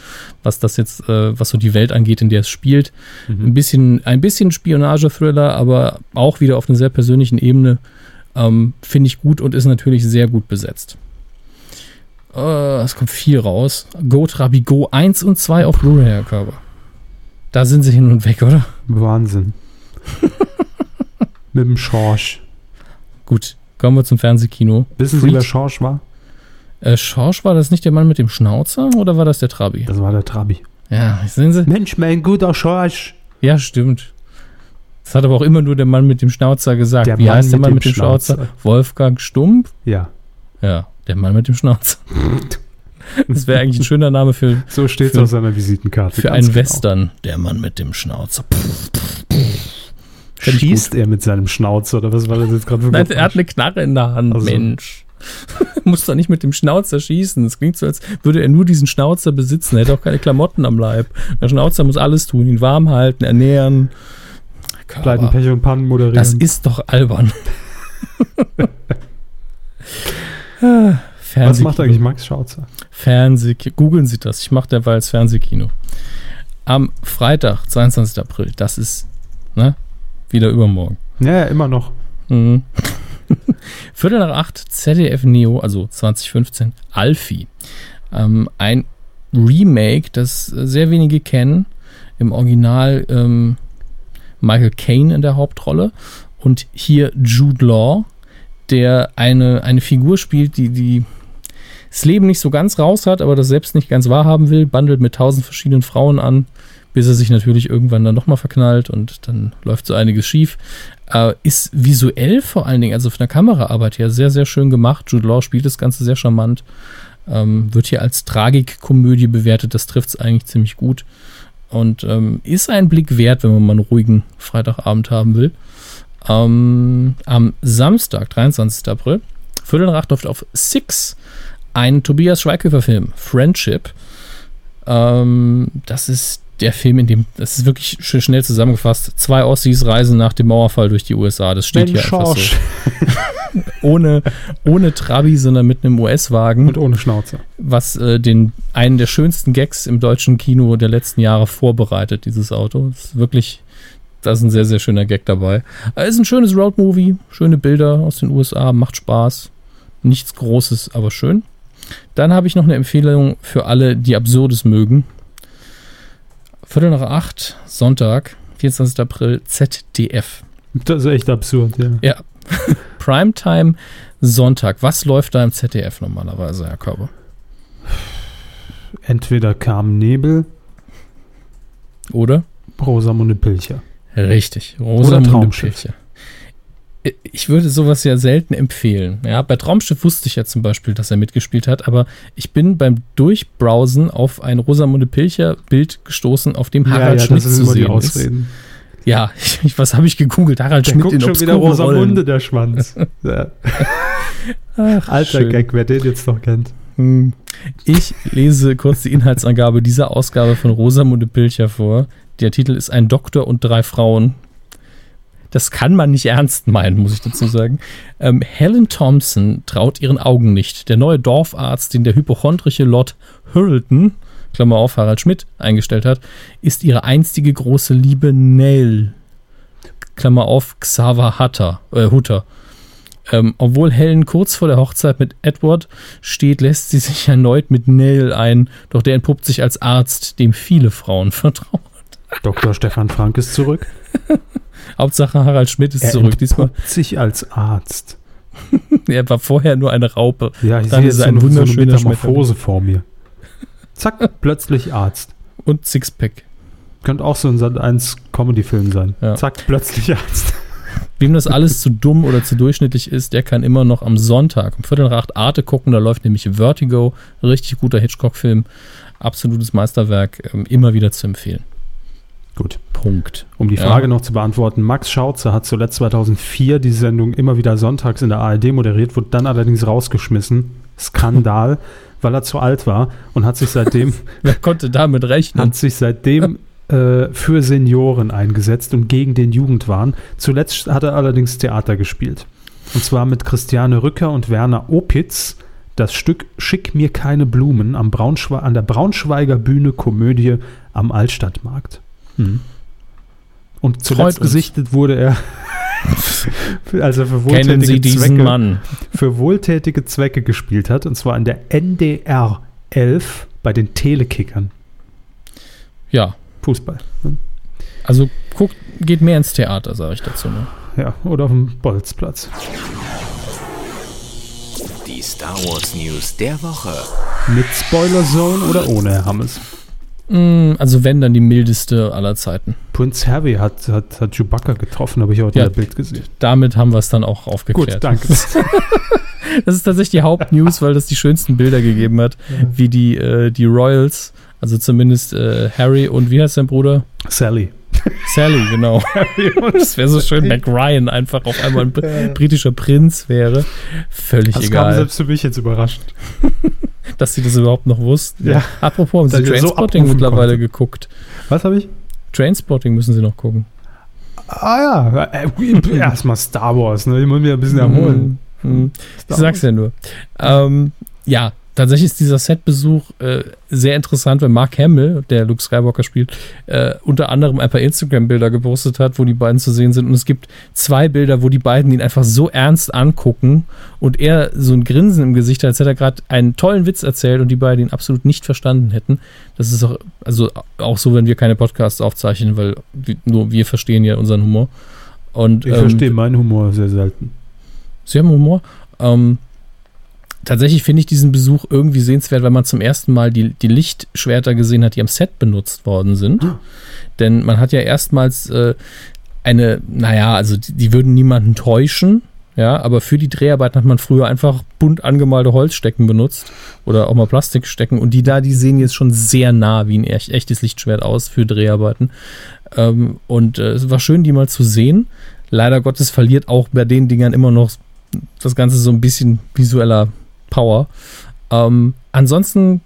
was das jetzt, äh, was so die Welt angeht, in der es spielt. Mhm. Ein bisschen, ein bisschen Spionage-Thriller, aber auch wieder auf einer sehr persönlichen Ebene. Ähm, Finde ich gut und ist natürlich sehr gut besetzt. Äh, es kommt viel raus. Go Trabi Go 1 und 2 auf Blu-ray, Herr Körper. Da sind sie hin und weg, oder?
Wahnsinn. Mit dem Schorsch.
Gut, kommen wir zum Fernsehkino.
Wissen Sie, wer Schorsch war?
Äh, Schorsch, war das nicht der Mann mit dem Schnauzer oder war das der Trabi?
Das war der Trabi.
Ja, sehen Sie?
Mensch, mein guter Schorsch.
Ja, stimmt. Das hat aber auch immer nur der Mann mit dem Schnauzer gesagt. Der Wie Mann heißt der Mann mit dem, mit dem Schnauzer? Schnauzer? Wolfgang Stump?
Ja.
Ja, der Mann mit dem Schnauzer. Das wäre eigentlich ein schöner Name für.
So steht es auf seiner Visitenkarte.
Für einen genau. Western. Der Mann mit dem Schnauzer.
Schießt er mit seinem Schnauzer oder was war das jetzt gerade für
Nein, er hat eine Knarre in der Hand, also. Mensch. Muss doch nicht mit dem Schnauzer schießen. Es klingt so, als würde er nur diesen Schnauzer besitzen. Er hätte auch keine Klamotten am Leib. Der Schnauzer muss alles tun, ihn warm halten, ernähren.
Pleiten, Pech und Pannen moderieren.
Das ist doch albern.
Was macht eigentlich Max Schauzer?
Fernsehkino. Googeln Sie das. Ich mache derweil als Fernsehkino. Am Freitag, 22. April, das ist ne, wieder übermorgen.
Ja, ja immer noch.
Mhm. Viertel nach acht, ZDF Neo, also 2015, Alfie. Ähm, ein Remake, das sehr wenige kennen. Im Original ähm, Michael Caine in der Hauptrolle und hier Jude Law, der eine, eine Figur spielt, die, die das Leben nicht so ganz raus hat, aber das selbst nicht ganz wahrhaben will, bandelt mit tausend verschiedenen Frauen an, bis er sich natürlich irgendwann dann nochmal verknallt und dann läuft so einiges schief. Äh, ist visuell vor allen Dingen, also von der Kameraarbeit her, sehr, sehr schön gemacht. Jude Law spielt das Ganze sehr charmant. Ähm, wird hier als Tragikkomödie bewertet, das trifft es eigentlich ziemlich gut. Und ähm, ist ein Blick wert, wenn man mal einen ruhigen Freitagabend haben will. Ähm, am Samstag, 23. April, Viertel nach acht läuft auf Six ein Tobias Schweighöfer-Film, Friendship. Ähm, das ist der Film, in dem, das ist wirklich schnell zusammengefasst, zwei Ossis reisen nach dem Mauerfall durch die USA. Das steht hier einfach so. ohne, ohne Trabi, sondern mit einem US-Wagen.
Und ohne Schnauze.
Was äh, den, einen der schönsten Gags im deutschen Kino der letzten Jahre vorbereitet, dieses Auto. Das ist wirklich, da ist ein sehr, sehr schöner Gag dabei. Es ist ein schönes Roadmovie, schöne Bilder aus den USA, macht Spaß. Nichts Großes, aber schön. Dann habe ich noch eine Empfehlung für alle, die Absurdes mögen. Viertel nach acht, Sonntag, 24. April, ZDF.
Das ist echt absurd, ja.
Ja. Primetime Sonntag. Was läuft da im ZDF normalerweise, Herr Körber?
Entweder kam Nebel.
Oder?
Rosamunde Pilcher.
Richtig, Rosamunde Pilcher ich würde sowas ja selten empfehlen. Ja, bei Traumschiff wusste ich ja zum Beispiel, dass er mitgespielt hat, aber ich bin beim Durchbrowsen auf ein Rosamunde Pilcher Bild gestoßen, auf dem Harald ja, ja, Schmidt zu sehen ist. Ja, ich, was habe ich gegoogelt? Harald
der
Schmidt
guckt in schon wieder Rosamunde, der Schwanz. ja. Ach, Alter schön. Gag, wer den jetzt noch kennt. Hm.
Ich lese kurz die Inhaltsangabe dieser Ausgabe von Rosamunde Pilcher vor. Der Titel ist Ein Doktor und drei Frauen. Das kann man nicht ernst meinen, muss ich dazu sagen. Ähm, Helen Thompson traut ihren Augen nicht. Der neue Dorfarzt, den der hypochondrische Lord Hurlton, Klammer auf, Harald Schmidt, eingestellt hat, ist ihre einstige große Liebe Nell. Klammer auf, Xaver Hutter. Äh, Hutter. Ähm, obwohl Helen kurz vor der Hochzeit mit Edward steht, lässt sie sich erneut mit Nell ein, doch der entpuppt sich als Arzt, dem viele Frauen vertrauen.
Dr. Stefan Frank ist zurück.
Hauptsache Harald Schmidt ist er zurück
diesmal. sich als Arzt.
er war vorher nur eine Raupe.
Ja, ich Dann sehe jetzt ein so, so eine Metamorphose vor mir. Zack, plötzlich Arzt.
Und Sixpack.
Könnte auch so ein Sat 1 Comedy-Film sein. Ja. Zack, plötzlich Arzt.
Wem das alles zu dumm oder zu durchschnittlich ist, der kann immer noch am Sonntag um Viertel nach acht Arte gucken. Da läuft nämlich Vertigo, richtig guter Hitchcock-Film, absolutes Meisterwerk, ähm, immer wieder zu empfehlen.
Gut. Punkt. Um die Frage ja. noch zu beantworten, Max Schauze hat zuletzt 2004 die Sendung immer wieder sonntags in der ARD moderiert, wurde dann allerdings rausgeschmissen. Skandal, weil er zu alt war und hat sich seitdem.
Wer konnte damit rechnen?
Hat sich seitdem äh, für Senioren eingesetzt und gegen den Jugendwahn. Zuletzt hat er allerdings Theater gespielt. Und zwar mit Christiane Rücker und Werner Opitz das Stück Schick mir keine Blumen am Braunschwe an der Braunschweiger Bühne Komödie am Altstadtmarkt. Hm. Und zuletzt gesichtet wurde er
also für wohltätige Kennen Sie diesen
Zwecke,
Mann?
für wohltätige Zwecke gespielt hat, und zwar in der NDR 11 bei den Telekickern.
Ja.
Fußball.
Also guckt, geht mehr ins Theater, sage ich dazu. Ne?
Ja, oder auf dem Bolzplatz.
Die Star Wars News der Woche.
Mit Spoiler Zone oder ohne, Herr Hammes?
Mm, also wenn, dann die mildeste aller Zeiten.
Prince Harry hat, hat, hat Chewbacca getroffen, habe ich heute ja, in der Bild gesehen.
Damit haben wir es dann auch aufgeklärt.
Gut, danke.
das ist tatsächlich die Hauptnews, weil das die schönsten Bilder gegeben hat, ja. wie die, äh, die Royals, also zumindest äh, Harry und wie heißt sein Bruder?
Sally.
Sally, genau. das wäre so schön, Mac Ryan einfach auf einmal ein britischer Prinz wäre. Völlig das egal. Das kam
selbst für mich jetzt überrascht.
Dass sie das überhaupt noch wussten.
Ja.
Apropos, haben Sie Trainspotting so mittlerweile konnte. geguckt?
Was habe ich?
Trainspotting müssen Sie noch gucken.
Ah ja, äh, erstmal Star Wars, ne? Ich muss mich ein bisschen erholen.
Mhm. Ich sag's ja nur. Ähm, ja, Tatsächlich ist dieser Setbesuch äh, sehr interessant, weil Mark Hamill, der Luke Skywalker spielt, äh, unter anderem ein paar Instagram-Bilder gepostet hat, wo die beiden zu sehen sind. Und es gibt zwei Bilder, wo die beiden ihn einfach so ernst angucken und er so ein Grinsen im Gesicht hat, als hätte er gerade einen tollen Witz erzählt und die beiden ihn absolut nicht verstanden hätten. Das ist auch, also auch so, wenn wir keine Podcasts aufzeichnen, weil nur wir verstehen ja unseren Humor. Und,
ich ähm, verstehe meinen Humor sehr selten.
Sie haben Humor. Ähm, tatsächlich finde ich diesen Besuch irgendwie sehenswert, weil man zum ersten Mal die, die Lichtschwerter gesehen hat, die am Set benutzt worden sind. Oh. Denn man hat ja erstmals äh, eine, naja, also die, die, würden niemanden täuschen, ja, aber für die Dreharbeiten hat man früher einfach bunt angemalte Holzstecken benutzt oder auch mal Plastikstecken und die da, die sehen jetzt schon sehr nah wie ein echt, echtes Lichtschwert aus für Dreharbeiten. Ähm, und äh, es war schön, die mal zu sehen. Leider Gottes verliert auch bei den Dingern immer noch das Ganze so ein bisschen visueller Power. Ähm, ansonsten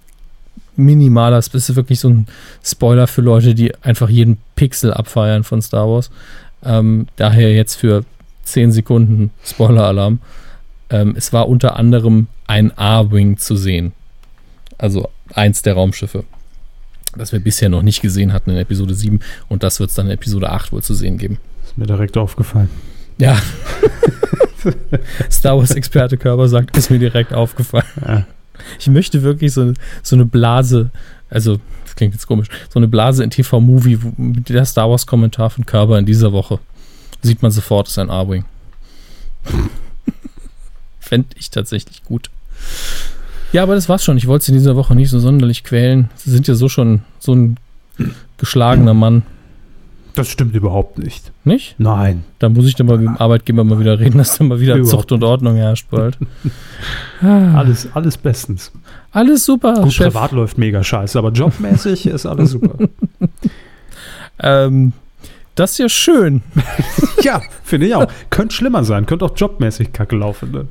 minimaler, das ist wirklich so ein Spoiler für Leute, die einfach jeden Pixel abfeiern von Star Wars. Ähm, daher jetzt für 10 Sekunden Spoiler-Alarm. Ähm, es war unter anderem ein A-Wing zu sehen. Also eins der Raumschiffe. Das wir bisher noch nicht gesehen hatten in Episode 7 und das wird es dann in Episode 8 wohl zu sehen geben.
Ist mir direkt aufgefallen.
Ja. Star Wars-Experte Körper sagt, ist mir direkt aufgefallen. Ja. Ich möchte wirklich so, so eine Blase, also, das klingt jetzt komisch, so eine Blase in TV-Movie der Star Wars-Kommentar von Körper in dieser Woche. Sieht man sofort, ist ein A-Wing. Fände ich tatsächlich gut. Ja, aber das war's schon. Ich wollte sie in dieser Woche nicht so sonderlich quälen. Sie sind ja so schon so ein geschlagener Mann.
Das stimmt überhaupt nicht.
Nicht?
Nein.
Da muss ich dann mal mit dem Arbeitgeber mal wieder reden, dass da mal wieder überhaupt Zucht und Ordnung herrscht bald.
alles, alles bestens.
Alles super.
Gut, Chef. privat läuft mega scheiße, aber jobmäßig ist alles super.
ähm, das ist ja schön.
ja, finde ich auch. Könnte schlimmer sein, könnte auch jobmäßig kacke laufen. Ne?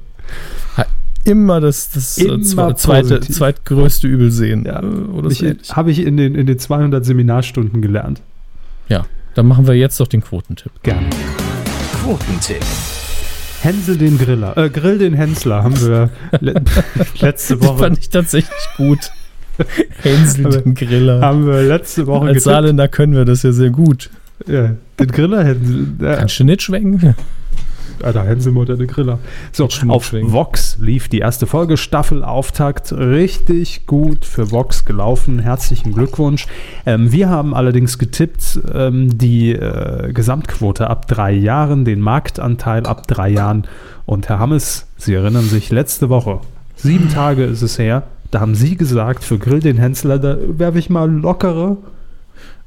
Immer das, das äh, Immer zweite, zweitgrößte Übel sehen.
Ja, Habe ich in den, in den 200 Seminarstunden gelernt.
Ja, dann machen wir jetzt doch den Quotentipp.
Gerne.
Quotentipp.
Hänsel den Griller, äh, Grill den Hensler haben wir le letzte Woche.
Das fand ich tatsächlich gut. Hänsel den Griller.
Haben wir letzte Woche
Als Saarländer können wir das ja sehr gut.
Ja, den Griller Hänsel.
Ja. Kannst du nicht schwenken?
Alter, Hänselmutter, der Griller. So, auf Vox lief die erste Folge, Staffelauftakt, richtig gut für Vox gelaufen. Herzlichen Glückwunsch. Ähm, wir haben allerdings getippt, ähm, die äh, Gesamtquote ab drei Jahren, den Marktanteil ab drei Jahren. Und Herr Hammes, Sie erinnern sich, letzte Woche, sieben Tage ist es her, da haben Sie gesagt, für Grill den Hensler, da werfe ich mal lockere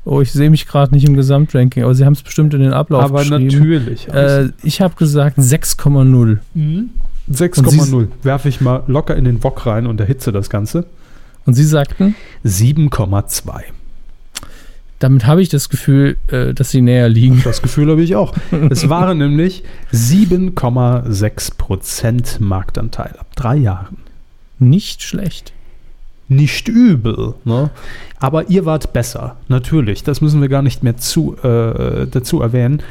Oh, ich sehe mich gerade nicht im Gesamtranking, aber sie haben es bestimmt in den Ablauf
aber geschrieben. Aber natürlich.
Äh, ich habe gesagt 6,0.
Mhm. 6,0. Werfe ich mal locker in den Bock rein und erhitze das Ganze.
Und Sie sagten?
7,2.
Damit habe ich das Gefühl, äh, dass Sie näher liegen.
Das Gefühl habe ich auch. es waren nämlich 7,6% Marktanteil ab drei Jahren.
Nicht schlecht
nicht übel. Ne? Aber ihr wart besser, natürlich. Das müssen wir gar nicht mehr zu, äh, dazu erwähnen.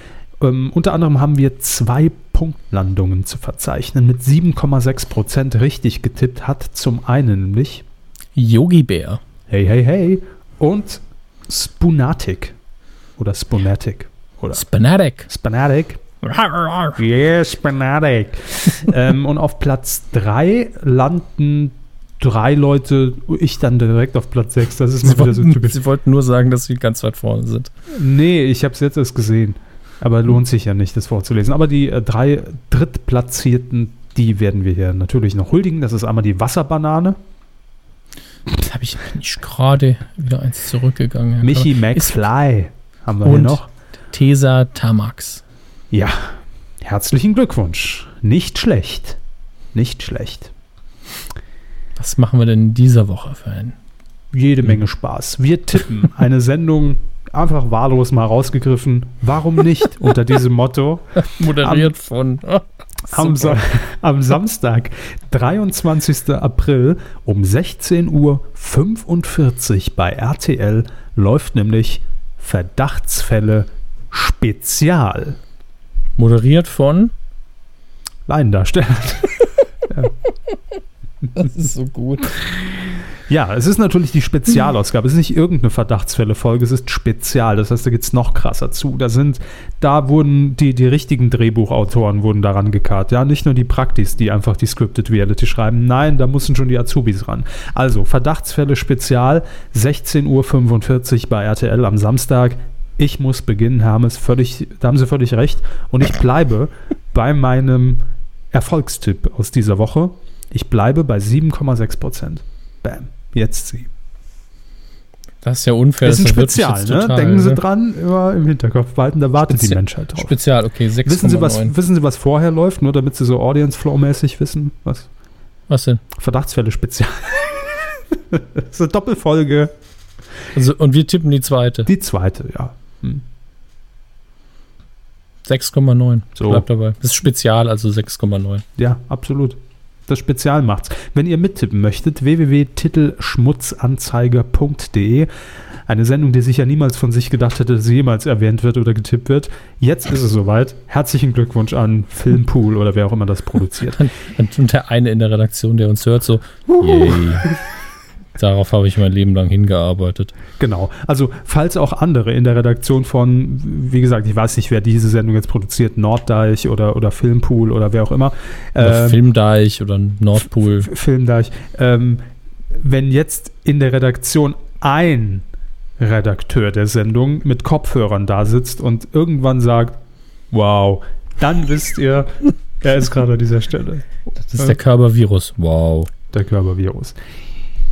Ähm, unter anderem haben wir zwei Punktlandungen zu verzeichnen. Mit 7,6% richtig getippt hat zum einen nämlich
Yogi Bär.
Hey, hey, hey und Spoonatic oder Spoonatic oder
Spanatic.
Spanatic. Yes, Spanatic. ähm, und auf Platz 3 landen drei Leute, ich dann direkt auf Platz 6. Das ist
Sie
mal wieder so
wollten,
typisch.
Sie wollten nur sagen, dass Sie ganz weit vorne sind.
Nee, ich habe es jetzt erst gesehen. Aber lohnt sich ja nicht, das vorzulesen. Aber die äh, drei Drittplatzierten, die werden wir hier natürlich noch huldigen. Das ist einmal die Wasserbanane,
Jetzt habe ich bin ich gerade wieder eins zurückgegangen. Herr
Michi McFly haben wir hier noch.
Tesa Tamax.
Ja, herzlichen Glückwunsch. Nicht schlecht. Nicht schlecht.
Was machen wir denn in dieser Woche für einen?
Jede Menge Spaß. Wir tippen eine Sendung einfach wahllos mal rausgegriffen. Warum nicht unter diesem Motto?
Moderiert von.
Am,
Super.
Sa am Samstag, 23. April um 16.45 Uhr bei RTL läuft nämlich Verdachtsfälle Spezial.
Moderiert von.
Laiendarsteller.
Das ist so gut.
Ja, es ist natürlich die Spezialausgabe. Es ist nicht irgendeine Verdachtsfälle-Folge, es ist Spezial. Das heißt, da geht es noch krasser zu. Da sind, da wurden die, die richtigen Drehbuchautoren wurden daran gekarrt. Ja, nicht nur die Praktis, die einfach die Scripted Reality schreiben. Nein, da mussten schon die Azubis ran. Also, Verdachtsfälle Spezial, 16.45 Uhr bei RTL am Samstag. Ich muss beginnen, Hermes, völlig, da haben Sie völlig recht. Und ich bleibe bei meinem Erfolgstipp aus dieser Woche. Ich bleibe bei 7,6 Prozent. Bam. Jetzt sie.
Das ist ja unfair.
Das ist ein Spezial, ne?
total,
Denken Sie
ne?
dran, immer im Hinterkopf behalten, da wartet die
Spezial-
Menschheit drauf.
Spezial, okay, 6,9.
Wissen Sie, was, wissen Sie, was vorher läuft, nur damit Sie so Audience Flow-mäßig wissen? Was?
Was denn?
Verdachtsfälle Spezial. das ist eine Doppelfolge.
Also, und wir tippen die zweite.
Die zweite, ja. Hm.
6,9.
So.
Bleibt dabei. Das ist Spezial, also 6,9.
Ja, absolut. Das Spezial macht's. Wenn ihr mittippen möchtet, www.titelschmutzanzeiger.de. Eine Sendung, die sicher niemals von sich gedacht hätte, dass sie jemals erwähnt wird oder getippt wird. Jetzt ist es soweit. Herzlichen Glückwunsch an Filmpool oder wer auch immer das produziert.
Und, der eine in der Redaktion, der uns hört, so, yay. Darauf habe ich mein Leben lang hingearbeitet.
Genau. Also, falls auch andere in der Redaktion von, wie gesagt, ich weiß nicht, wer diese Sendung jetzt produziert, Norddeich oder, oder Filmpool oder wer auch immer.
Oder
ähm,
Filmdeich oder Nordpool.
F- Filmdeich. Ähm, wenn jetzt in der Redaktion ein Redakteur der Sendung mit Kopfhörern da sitzt und irgendwann sagt, wow, dann wisst ihr, er ist gerade an dieser Stelle.
Das ist der Körpervirus. Wow.
Der Körpervirus.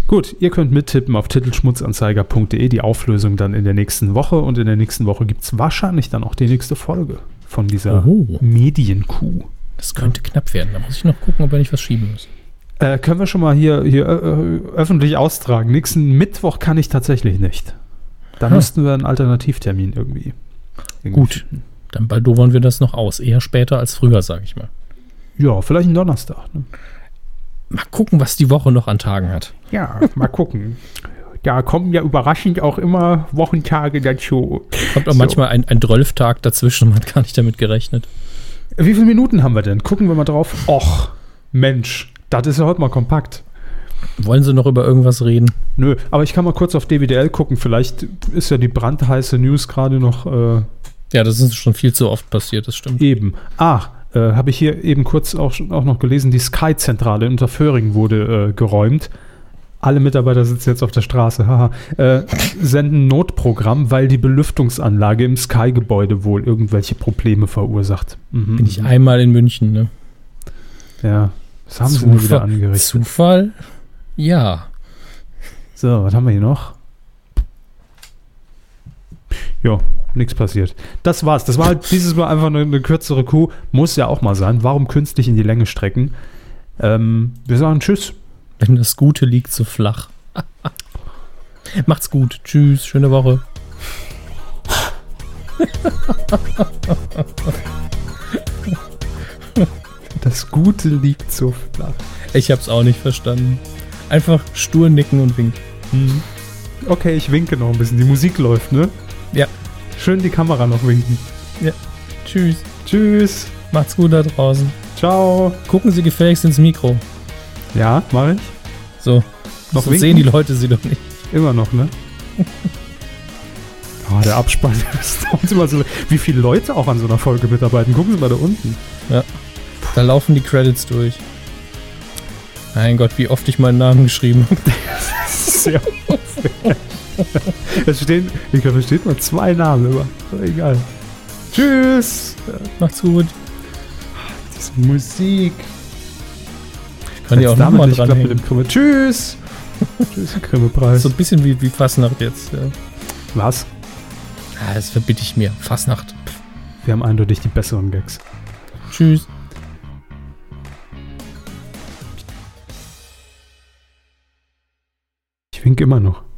Gut, ihr könnt mittippen auf titelschmutzanzeiger.de, die Auflösung dann in der nächsten Woche und in der nächsten Woche gibt es wahrscheinlich dann auch die nächste Folge von dieser
Oh.
Medienkuh.
Das könnte knapp werden. Da muss ich noch gucken, ob wir nicht was schieben müssen.
Äh, können wir schon mal hier, hier äh, öffentlich austragen. Nächsten Mittwoch kann ich tatsächlich nicht. Da
Hm.
müssten wir einen Alternativtermin irgendwie. irgendwie
Gut.
finden.
Dann baldowern wir das noch aus. Eher später als früher, sage ich mal.
Ja, vielleicht ein Donnerstag. Ne?
Mal gucken, was die Woche noch an Tagen hat.
Ja, mal gucken. Da kommen ja überraschend auch immer Wochentage dazu.
Kommt auch
So.
manchmal ein, ein Drölftag dazwischen, man hat gar nicht damit gerechnet.
Wie viele Minuten haben wir denn? Gucken wir mal drauf. Och, Mensch, das ist ja heute mal kompakt.
Wollen Sie noch über irgendwas reden?
Nö, aber ich kann mal kurz auf DWDL gucken. Vielleicht ist ja die brandheiße News gerade noch äh,
Ja, das ist schon viel zu oft passiert, das stimmt.
Eben. Ach, äh, habe ich hier eben kurz auch, auch noch gelesen, die Sky-Zentrale in Unterföhring wurde äh, geräumt. Alle Mitarbeiter sitzen jetzt auf der Straße, haha, äh, senden Notprogramm, weil die Belüftungsanlage im Sky-Gebäude wohl irgendwelche Probleme verursacht. Mhm,
Bin ich einmal in München, ne?
Ja, das haben sie nur wieder
Zufall-
angerichtet.
Zufall? Ja.
So, was haben wir hier noch? Ja, nichts passiert. Das war's. Das war halt dieses Mal einfach eine, eine kürzere Kuh. Muss ja auch mal sein. Warum künstlich in die Länge strecken? Ähm, wir sagen Tschüss.
Wenn das Gute liegt so flach. Macht's gut. Tschüss. Schöne Woche.
Das Gute liegt so flach.
Ich hab's auch nicht verstanden. Einfach stur nicken und winken.
Hm. Okay, ich winke noch ein bisschen. Die Musik läuft, ne?
Ja.
Schön die Kamera noch winken.
Tschüss.
Tschüss.
Macht's gut da draußen.
Ciao.
Gucken Sie gefälligst ins Mikro.
Ja, mache ich.
So.
Noch
so sehen die Leute sie doch nicht.
Immer noch, ne? Oh, der Abspann so. Wie viele Leute auch an so einer Folge mitarbeiten. Gucken Sie mal da unten.
Da laufen die Credits durch. Mein Gott, wie oft ich meinen Namen geschrieben habe.
Sehr unfair. Es stehen, ich glaube, es steht nur zwei Namen. Aber egal. Tschüss.
Macht's gut.
Diese Musik.
Kann ja auch nochmal
nicht klappt mit dem Grimme. Tschüss. Tschüss, Grimme-Preis.
So ein bisschen wie, wie Fastnacht jetzt. Ja.
Was?
Das verbitte ich mir. Fastnacht.
Wir haben eindeutig die besseren Gags.
Tschüss.
Ich wink immer noch.